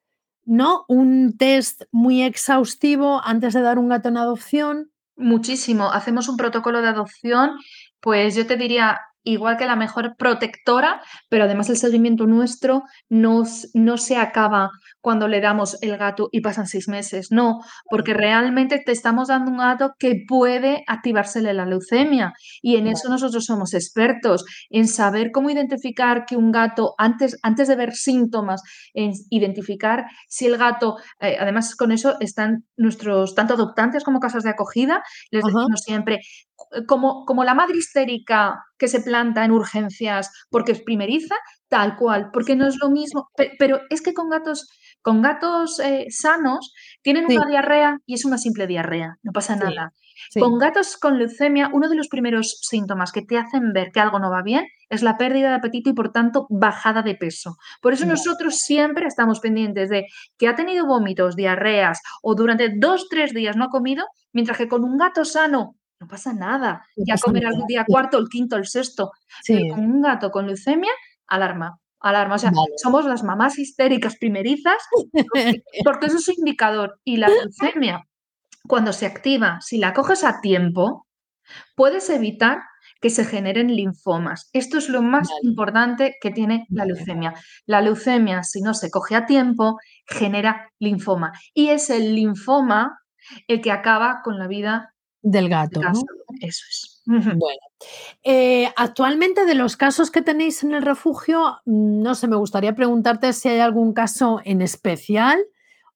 [SPEAKER 1] ¿no?, un test muy exhaustivo antes de dar un gato en adopción.
[SPEAKER 2] Muchísimo, hacemos un protocolo de adopción, pues yo te diría, igual que la mejor protectora, pero además el seguimiento nuestro no no se acaba cuando le damos el gato y pasan 6 meses, no, porque realmente te estamos dando un gato que puede activársele la leucemia, y en eso nosotros somos expertos, en saber cómo identificar que un gato antes antes de ver síntomas, en identificar si el gato eh, además con eso están nuestros tanto adoptantes como casas de acogida, les
[SPEAKER 1] Ajá.
[SPEAKER 2] decimos siempre, como como la madre histérica que se planta en urgencias porque es primeriza, tal cual, porque no es lo mismo, pe pero es que con gatos con gatos, eh, sanos tienen
[SPEAKER 1] Sí.
[SPEAKER 2] una diarrea y es una simple diarrea, no pasa
[SPEAKER 1] Sí,
[SPEAKER 2] nada.
[SPEAKER 1] sí.
[SPEAKER 2] Con gatos con leucemia, uno de los primeros síntomas que te hacen ver que algo no va bien es la pérdida de apetito y, por tanto, bajada de peso. Por eso nosotros siempre estamos pendientes de que ha tenido vómitos, diarreas o durante 2, 3 días no ha comido, mientras que con un gato sano no pasa nada,
[SPEAKER 1] No
[SPEAKER 2] ya
[SPEAKER 1] pasa
[SPEAKER 2] comerá
[SPEAKER 1] nada,
[SPEAKER 2] el día cuarto, el quinto, el sexto, pero
[SPEAKER 1] Sí.
[SPEAKER 2] con un gato con leucemia, alarma, alarma, o sea,
[SPEAKER 1] Vale.
[SPEAKER 2] somos las mamás histéricas primerizas, porque eso es un indicador, y la leucemia, cuando se activa, si la coges a tiempo, puedes evitar que se generen linfomas. Esto es lo más
[SPEAKER 1] Vale.
[SPEAKER 2] importante que tiene la leucemia. La leucemia, si no se coge a tiempo, genera linfoma, y es el linfoma el que acaba con la vida
[SPEAKER 1] Del gato,
[SPEAKER 2] caso,
[SPEAKER 1] ¿no?
[SPEAKER 2] eso es.
[SPEAKER 1] Bueno, eh, actualmente de los casos que tenéis en el refugio, no sé, me gustaría preguntarte si hay algún caso en especial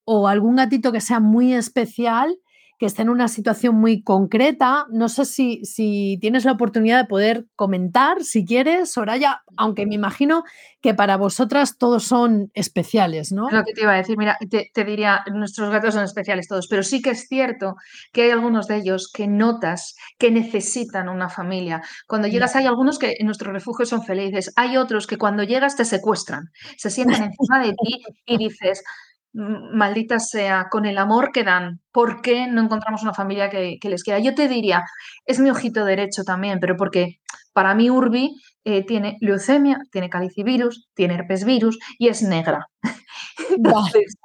[SPEAKER 1] o algún gatito que sea muy especial, que esté en una situación muy concreta. No sé si si tienes la oportunidad de poder comentar, si quieres, Soraya, aunque me imagino que para vosotras todos son especiales,
[SPEAKER 2] Es
[SPEAKER 1] ¿no?
[SPEAKER 2] lo que te iba a decir, mira, te te diría, nuestros gatos son especiales todos, pero sí que es cierto que hay algunos de ellos que notas que necesitan una familia. Cuando llegas
[SPEAKER 1] Vale.
[SPEAKER 2] hay algunos que en nuestro refugio son felices, hay otros que cuando llegas te secuestran, se sientan encima de ti y dices: "M maldita sea, con el amor que dan, ¿por qué no encontramos una familia que que les quiera?". Yo te diría, es mi ojito derecho también, pero porque para mí Urbi, eh, tiene leucemia, tiene calicivirus, tiene herpesvirus y es negra. Entonces,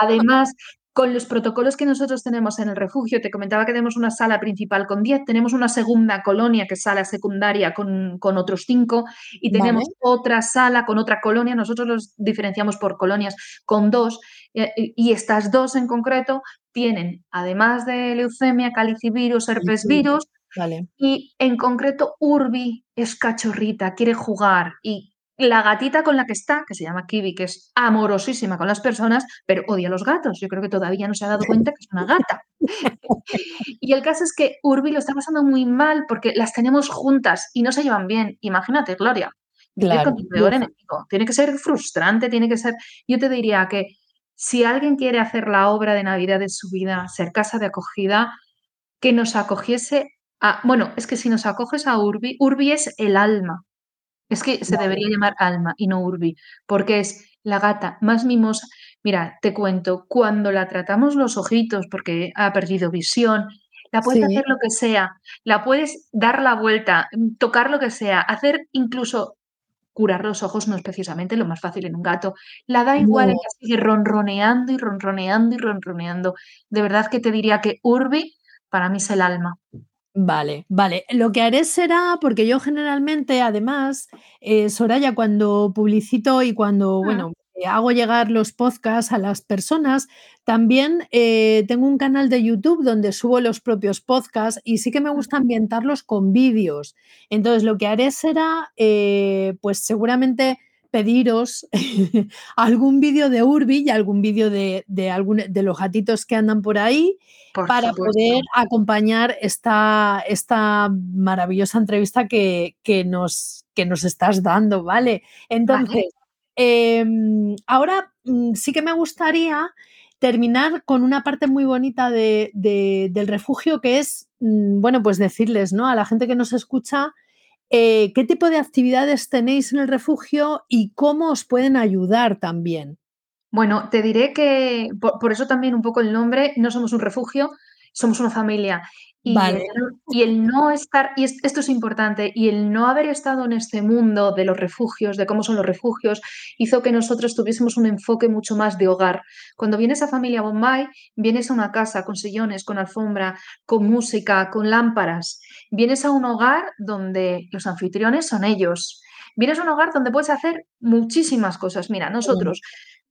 [SPEAKER 2] además, con los protocolos que nosotros tenemos en el refugio, te comentaba que tenemos una sala principal con 10, tenemos una segunda colonia, que es sala secundaria, con con otros 5, y tenemos
[SPEAKER 1] Vale.
[SPEAKER 2] otra sala con otra colonia, nosotros los diferenciamos por colonias, con 2, eh, y estas 2 en concreto tienen, además de leucemia, calicivirus,
[SPEAKER 1] Calicivirus,
[SPEAKER 2] herpesvirus,
[SPEAKER 1] vale.
[SPEAKER 2] y en concreto Urbi es cachorrita, quiere jugar, y la gatita con la que está, que se llama Kiwi, que es amorosísima con las personas, pero odia a los gatos. Yo creo que todavía no se ha dado cuenta que es una gata. Y el caso es que Urbi lo está pasando muy mal porque las tenemos juntas y no se llevan bien. Imagínate, Gloria, vivir con
[SPEAKER 1] Claro,
[SPEAKER 2] tu peor enemigo. Tiene que ser frustrante, tiene que ser yo te diría que si alguien quiere hacer la obra de Navidad de su vida, ser casa de acogida, que nos acogiese a bueno, es que si nos acoges a Urbi, Urbi es el alma. Es que se debería llamar Alma y no Urbi, porque es la gata más mimosa. Mira, te cuento, cuando la tratamos los ojitos, porque ha perdido visión, la puedes
[SPEAKER 1] Sí.
[SPEAKER 2] hacer lo que sea, la puedes dar la vuelta, tocar lo que sea, hacer incluso curar los ojos, no es precisamente lo más fácil en un gato. La da igual, ella sigue ronroneando y ronroneando y ronroneando. De verdad que te diría que Urbi para mí es el alma.
[SPEAKER 1] Vale, vale. Lo que haré será porque yo generalmente, además, eh, Soraya, cuando publicito y cuando,
[SPEAKER 2] Mm.
[SPEAKER 1] bueno, hago llegar los podcasts a las personas, también, eh, tengo un canal de YouTube donde subo los propios podcasts y sí que me gusta ambientarlos con vídeos. Entonces, lo que haré será, eh, pues seguramente pediros algún vídeo de Urbi y algún vídeo de, de, de los gatitos que andan por ahí para poder acompañar esta, esta maravillosa entrevista que, nos, que nos estás dando, ¿vale? Entonces, em, ahora mm, sí que me gustaría terminar con una parte muy bonita de, del refugio que es, mm, bueno, pues decirles, ¿no? A la gente que nos escucha, eh, qué tipo de actividades tenéis en el refugio y cómo os pueden ayudar también.
[SPEAKER 2] Bueno, te diré que por, eso también un poco el nombre, no somos un refugio, somos una familia. Y, y el no estar, y esto es importante, y el no haber estado en este mundo de los refugios, de cómo son los refugios, hizo que nosotros tuviésemos un enfoque mucho más de hogar. Cuando vienes a familia Bombay, vienes a una casa con sillones, con alfombra, con música, con lámparas. Vienes a un hogar donde los anfitriones son ellos. Vienes a un hogar donde puedes hacer muchísimas cosas. Mira, nosotros...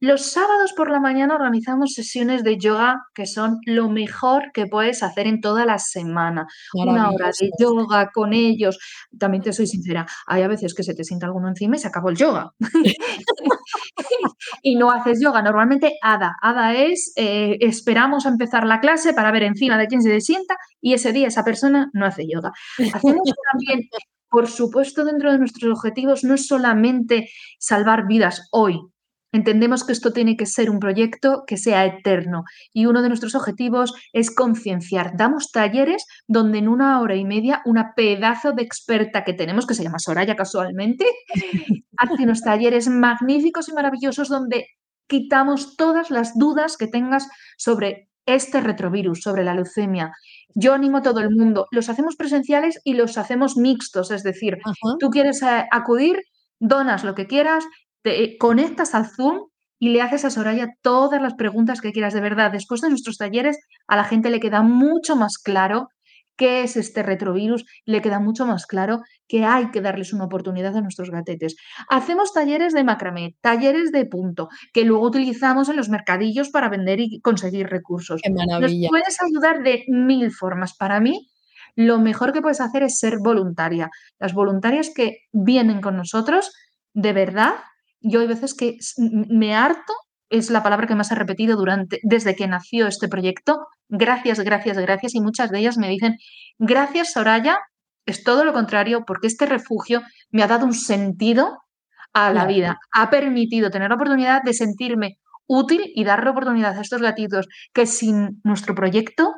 [SPEAKER 2] Los sábados por la mañana organizamos sesiones de yoga que son lo mejor que puedes hacer en toda la semana. Una hora de yoga con ellos. También te soy sincera, hay a veces que se te sienta alguno encima y se acabó el yoga. y no haces yoga. Normalmente ADA. ADA es eh, esperamos a empezar la clase para ver encima de quién se sienta y ese día esa persona no hace yoga. Hacemos también por supuesto, dentro de nuestros objetivos no es solamente salvar vidas hoy, Entendemos que esto tiene que ser un proyecto que sea eterno y uno de nuestros objetivos es concienciar. Damos talleres donde en una hora y media una pedazo de experta que tenemos, que se llama Soraya casualmente, hace unos talleres magníficos y maravillosos donde quitamos todas las dudas que tengas sobre este retrovirus, sobre la leucemia. Yo animo a todo el mundo. Los hacemos presenciales y los hacemos mixtos, es decir, tú quieres eh, acudir, donas lo que quieras te conectas al Zoom y le haces a Soraya todas las preguntas que quieras de verdad. Después de nuestros talleres, a la gente le queda mucho más claro qué es este retrovirus, le queda mucho más claro que hay que darles una oportunidad a nuestros gatetes. Hacemos talleres de macramé, talleres de punto, que luego utilizamos en los mercadillos para vender y conseguir recursos.
[SPEAKER 1] Qué maravilla.
[SPEAKER 2] Nos puedes ayudar de mil formas. Para mí, lo mejor que puedes hacer es ser voluntaria. Las voluntarias que vienen con nosotros, de verdad, yo hay veces que me harto, es la palabra que más he repetido durante, desde que nació este proyecto. Gracias, gracias, gracias. Y muchas de ellas me dicen, gracias Soraya, es todo lo contrario, porque este refugio me ha dado un sentido a la vida, ha permitido tener la oportunidad de sentirme útil y darle oportunidad a estos gatitos que sin nuestro proyecto,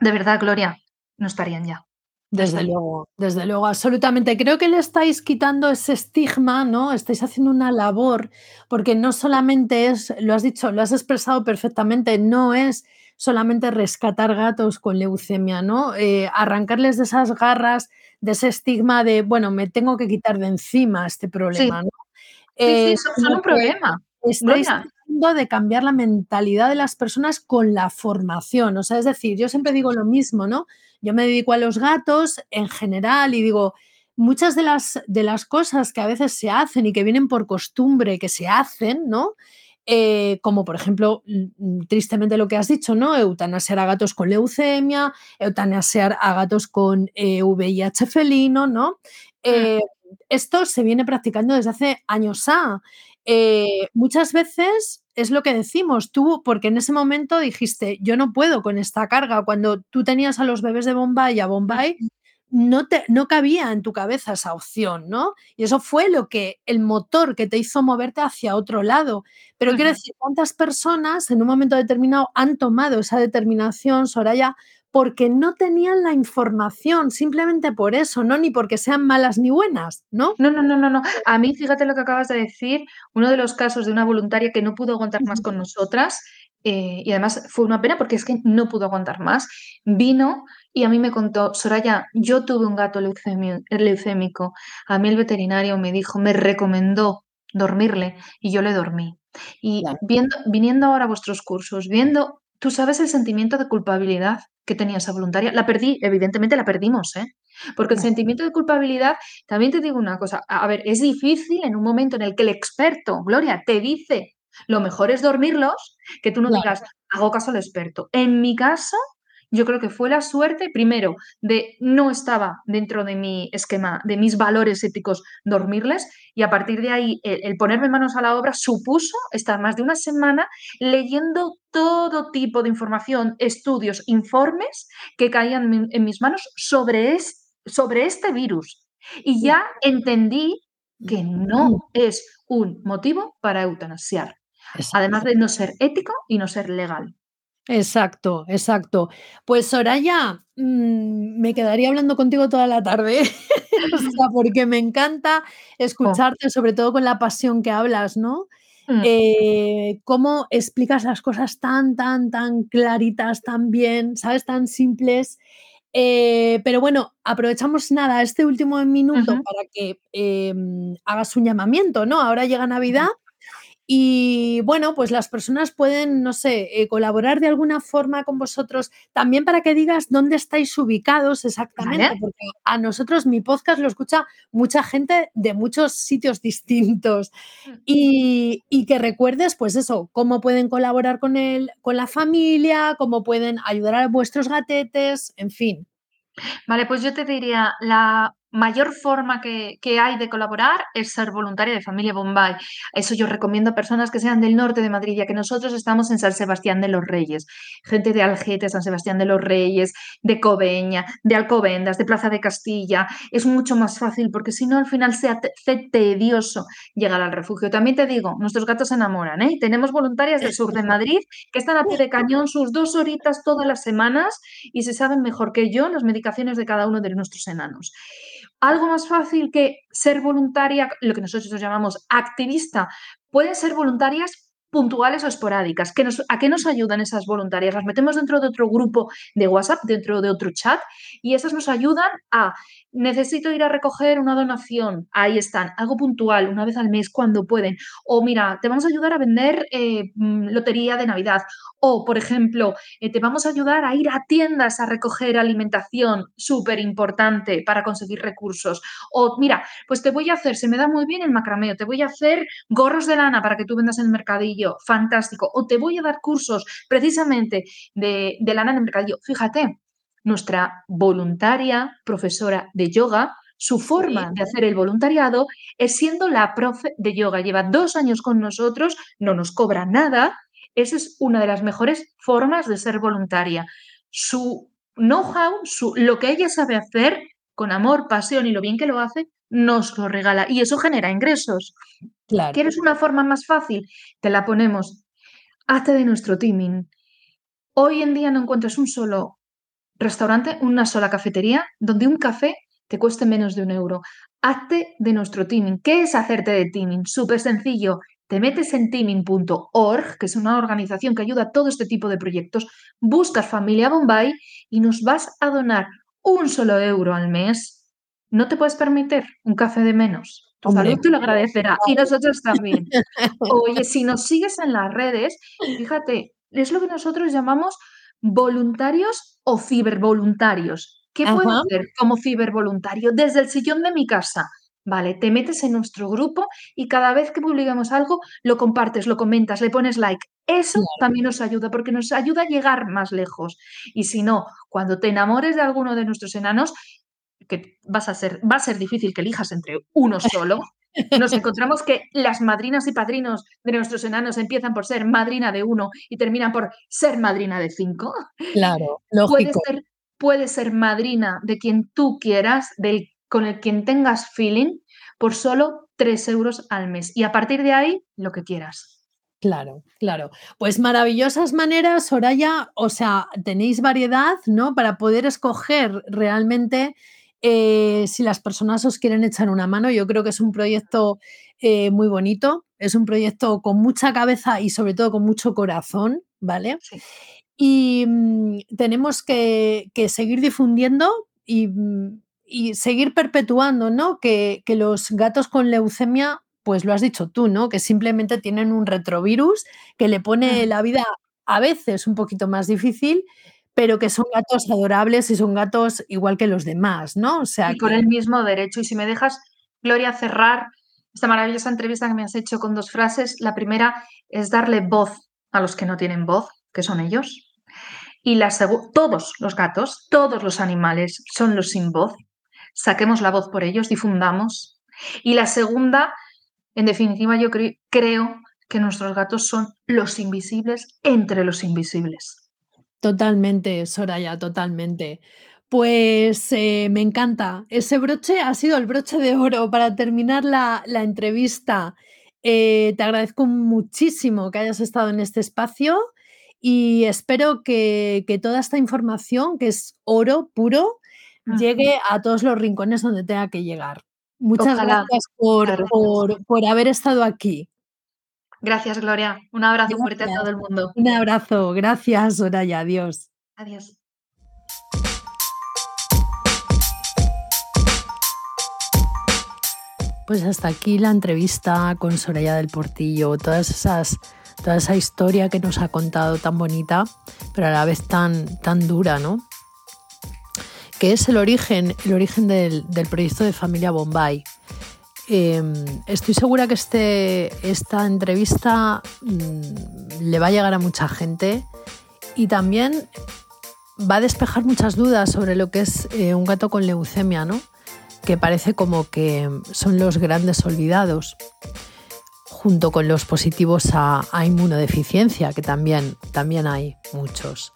[SPEAKER 2] de verdad, Gloria, no estarían ya.
[SPEAKER 1] Desde luego, desde luego, absolutamente. Creo que le estáis quitando ese estigma, ¿no? Estáis haciendo una labor, porque no solamente es, lo has dicho, lo has expresado perfectamente, no es solamente rescatar gatos con leucemia, ¿no? Eh, arrancarles de esas garras, de ese estigma de, bueno, me tengo que quitar de encima este problema, ¿no?
[SPEAKER 2] sí, sí, son, un problema.
[SPEAKER 1] Estáis tratando de cambiar la mentalidad de las personas con la formación. O sea, es decir, yo siempre digo lo mismo, ¿no? Yo me dedico a los gatos en general y digo, muchas de las, de las cosas que a veces se hacen y que vienen por costumbre, que se hacen, ¿no? Eh, como por ejemplo, tristemente lo que has dicho, ¿no? Eutanasiar a gatos con leucemia, eutanasiar a gatos con eh, VIH felino, ¿no? Eh, esto se viene practicando desde hace años A. muchas veces es lo que decimos, tú, porque en ese momento dijiste, yo no puedo con esta carga, cuando tú tenías a los bebés de Bombay a Bombay, no, te, no cabía en tu cabeza esa opción, ¿no? Y eso fue lo que, el motor que te hizo moverte hacia otro lado. Pero quiero decir, ¿cuántas personas en un momento determinado han tomado esa determinación, Soraya, porque no tenían la información, simplemente por eso, no ni porque sean malas ni buenas, ¿no?
[SPEAKER 2] No, no, no, no, no. A mí, fíjate lo que acabas de decir, uno de los casos de una voluntaria que no pudo aguantar más con nosotras, eh, y además fue una pena porque es que no pudo aguantar más, vino y a mí me contó, Soraya, yo tuve un gato leucémico, a mí el veterinario me dijo, me recomendó dormirle y yo le dormí. Y viendo, viniendo ahora a vuestros cursos, viendo tú sabes el sentimiento de culpabilidad que tenía esa voluntaria. La perdí, evidentemente la perdimos, ¿eh? Porque el sentimiento de culpabilidad, también te digo una cosa, a ver, es difícil en un momento en el que el experto, Gloria, te dice, lo mejor es dormirlos, que tú no digas, hago caso al experto. En mi caso, yo creo que fue la suerte, primero, de no estaba dentro de mi esquema, de mis valores éticos, dormirles, y a partir de ahí, el, ponerme manos a la obra supuso estar más de una semana leyendo todo tipo de información, estudios, informes que caían en mis manos sobre, sobre este virus. Y ya entendí que no es un motivo para eutanasiar, además de no ser ético y no ser legal.
[SPEAKER 1] Exacto, exacto. Pues Soraya, mm, me quedaría hablando contigo toda la tarde, porque me encanta oh. escucharte, sobre todo con la pasión que hablas, ¿no? Mm. Eh, cómo explicas las cosas tan, tan, tan claritas, tan bien, ¿sabes? Tan simples. Eh, pero bueno, aprovechamos nada, este último minuto para que em, hagas un llamamiento, ¿no? Ahora llega Navidad y bueno, pues las personas pueden, no sé, eh, colaborar de alguna forma con vosotros, también para que digas dónde estáis ubicados exactamente, porque a nosotros mi podcast lo escucha mucha gente de muchos sitios distintos. Mm. Y, y, que recuerdes, pues eso, cómo pueden colaborar con, el, con la familia, cómo pueden ayudar a vuestros gatetes, en fin.
[SPEAKER 2] Vale, pues yo te diría, la mayor forma que, hay de colaborar es ser voluntaria de Familia Bombay. Eso yo recomiendo a personas que sean del norte de Madrid, ya que nosotros estamos en San Sebastián de los Reyes. Gente de Algete, San Sebastián de los Reyes, de Cobeña, de Alcobendas, de Plaza de Castilla. Es mucho más fácil porque si no al final se hace tedioso llegar al refugio. También te digo, nuestros gatos se enamoran. ¿eh? Tenemos voluntarias del sur de Madrid que están a pie de cañón sus dos horitas todas las semanas y se saben mejor que yo las medicaciones de cada uno de nuestros enanos algo más fácil que ser voluntaria, lo que nosotros llamamos activista, pueden ser voluntarias puntuales o esporádicas. ¿A qué nos ayudan esas voluntarias? Las metemos dentro de otro grupo de WhatsApp, dentro de otro chat, y esas nos ayudan a necesito ir a recoger una donación, ahí están, algo puntual, una vez al mes cuando pueden, o mira, te vamos a ayudar a vender eh, mm, lotería de Navidad, o por ejemplo, eh, te vamos a ayudar a ir a tiendas a recoger alimentación, súper importante para conseguir recursos, o mira, pues te voy a hacer, se me da muy bien el macrameo, te voy a hacer gorros de lana para que tú vendas en el mercadillo, fantástico, o te voy a dar cursos precisamente de, de lana en el mercadillo, fíjate, nuestra voluntaria profesora de yoga, su forma de hacer el voluntariado es siendo la profe de yoga. Lleva dos años con nosotros, no nos cobra nada. Esa es una de las mejores formas de ser voluntaria. Su know-how, lo que ella sabe hacer con amor, pasión y lo bien que lo hace, nos lo regala y eso genera ingresos. Claro. ¿Quieres una forma más fácil? Te la ponemos. Hazte de nuestro teaming. Hoy en día no encuentras un solo restaurante, una sola cafetería, donde un café te cueste menos de un euro. Hazte de nuestro teaming. ¿Qué es hacerte de teaming? Súper sencillo. Te metes en teaming.org, que es una organización que ayuda a todo este tipo de proyectos, buscas Familia Bombay y nos vas a donar un solo euro al mes. No te puedes permitir un café de menos. Tu salud te lo agradecerá y nosotros también. Oye, si nos sigues en las redes, fíjate, es lo que nosotros llamamos voluntarios o cibervoluntarios. ¿Qué puedo hacer como cibervoluntario desde el sillón de mi casa? Vale, te metes en nuestro grupo y cada vez que publicamos algo, lo compartes, lo comentas, le pones like. Eso también nos ayuda porque nos ayuda a llegar más lejos. Y si no, cuando te enamores de alguno de nuestros enanos, que vas a ser, va a ser difícil que elijas entre uno solo, nos encontramos que las madrinas y padrinos de nuestros enanos empiezan por ser madrina de uno y terminan por ser madrina de cinco.
[SPEAKER 1] Claro, lógico.
[SPEAKER 2] Puede ser, madrina de quien tú quieras, del, con el quien tengas feeling, por solo tres euros al mes. Y a partir de ahí, lo que quieras.
[SPEAKER 1] Claro, claro. Pues maravillosas maneras, Soraya. O sea, tenéis variedad, ¿no? Para poder escoger realmente eh, si las personas os quieren echar una mano, yo creo que es un proyecto eh, muy bonito, es un proyecto con mucha cabeza y sobre todo con mucho corazón, ¿vale? Y mm, tenemos que, seguir difundiendo mm, y, seguir perpetuando, ¿no? Que, que los gatos con leucemia pues lo has dicho tú, ¿no? Que simplemente tienen un retrovirus que le pone la vida a veces un poquito más difícil pero que son gatos adorables y son gatos igual que los demás, ¿no?
[SPEAKER 2] O sea, y con el mismo derecho. Y si me dejas, Gloria, cerrar esta maravillosa entrevista que me has hecho con dos frases. La primera es darle voz a los que no tienen voz, que son ellos. Y la todos los gatos, todos los animales son los sin voz. Saquemos la voz por ellos, difundamos. Y la segunda, en definitiva, yo creo que nuestros gatos son los invisibles entre los invisibles.
[SPEAKER 1] Totalmente, Soraya, totalmente. Pues eh, me encanta. Ese broche ha sido el broche de oro para terminar la, entrevista. Eh, te agradezco muchísimo que hayas estado en este espacio y espero que, toda esta información, que es oro puro, llegue a todos los rincones donde tenga que llegar. Muchas gracias por, por, haber estado aquí.
[SPEAKER 2] Gracias, Gloria. Un abrazo fuerte a todo el mundo.
[SPEAKER 1] Un abrazo. Gracias, Soraya. Adiós.
[SPEAKER 2] Adiós.
[SPEAKER 1] Pues hasta aquí la entrevista con Soraya del Portillo, todas esas toda esa historia que nos ha contado tan bonita, pero a la vez tan, tan dura, ¿no? Que es el origen, el origen del, proyecto de Familia Bombay. Em, estoy segura que este, esta entrevista mm, le va a llegar a mucha gente y también va a despejar muchas dudas sobre lo que es eh, un gato con leucemia, ¿no? que parece como que son los grandes olvidados junto con los positivos a, inmunodeficiencia, que también, también hay muchos.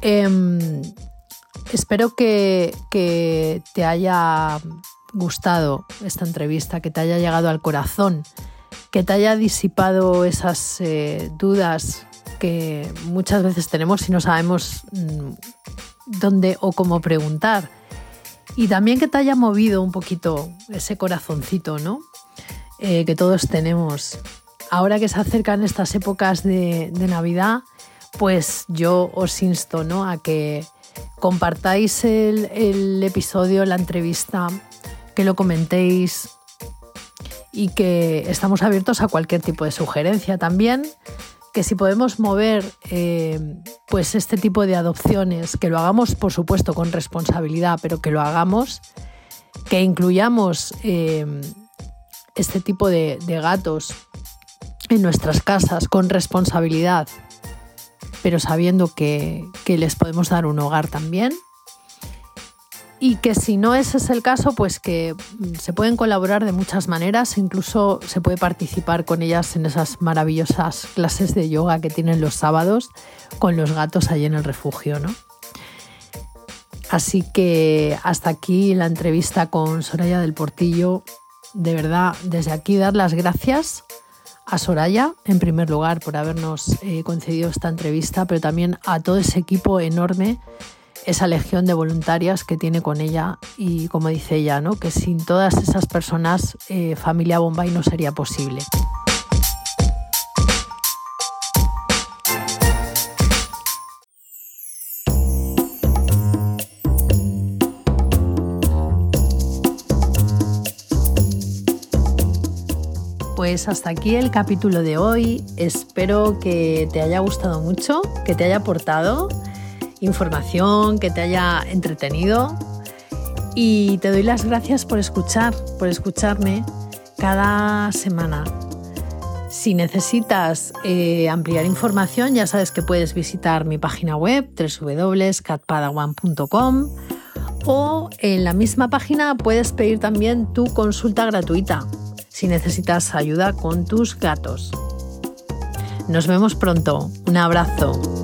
[SPEAKER 1] Em, espero que, te haya gustado esta entrevista, que te haya llegado al corazón, que te haya disipado esas eh, dudas que muchas veces tenemos y no sabemos mm, dónde o cómo preguntar. Y también que te haya movido un poquito ese corazoncito, ¿no? Eh, que todos tenemos. Ahora que se acercan estas épocas de, Navidad, pues yo os insto ¿no? a que compartáis el, episodio, la entrevista, que lo comentéis y que estamos abiertos a cualquier tipo de sugerencia también que si podemos mover eh, pues este tipo de adopciones, que lo hagamos por supuesto con responsabilidad, pero que lo hagamos, que incluyamos eh, este tipo de, gatos en nuestras casas con responsabilidad, pero sabiendo que, les podemos dar un hogar también. Y que si no ese es el caso, pues que se pueden colaborar de muchas maneras, incluso se puede participar con ellas en esas maravillosas clases de yoga que tienen los sábados con los gatos allí en el refugio, ¿no? Así que hasta aquí la entrevista con Soraya del Portillo de verdad, desde aquí dar las gracias a Soraya, en primer lugar, por habernos eh, concedido esta entrevista, pero también a todo ese equipo enorme, esa legión de voluntarias que tiene con ella y, como dice ella, ¿no? que sin todas esas personas, eh, Familia Bombay no sería posible. pues hasta aquí el capítulo de hoy. Espero que te haya gustado mucho, que te haya aportado información, que te haya entretenido. Y te doy las gracias por escuchar, por escucharme cada semana. Si necesitas eh, ampliar información, ya sabes que puedes visitar mi página web www.catpadawan.com o en la misma página puedes pedir también tu consulta gratuita si necesitas ayuda con tus gatos. Nos vemos pronto. Un abrazo.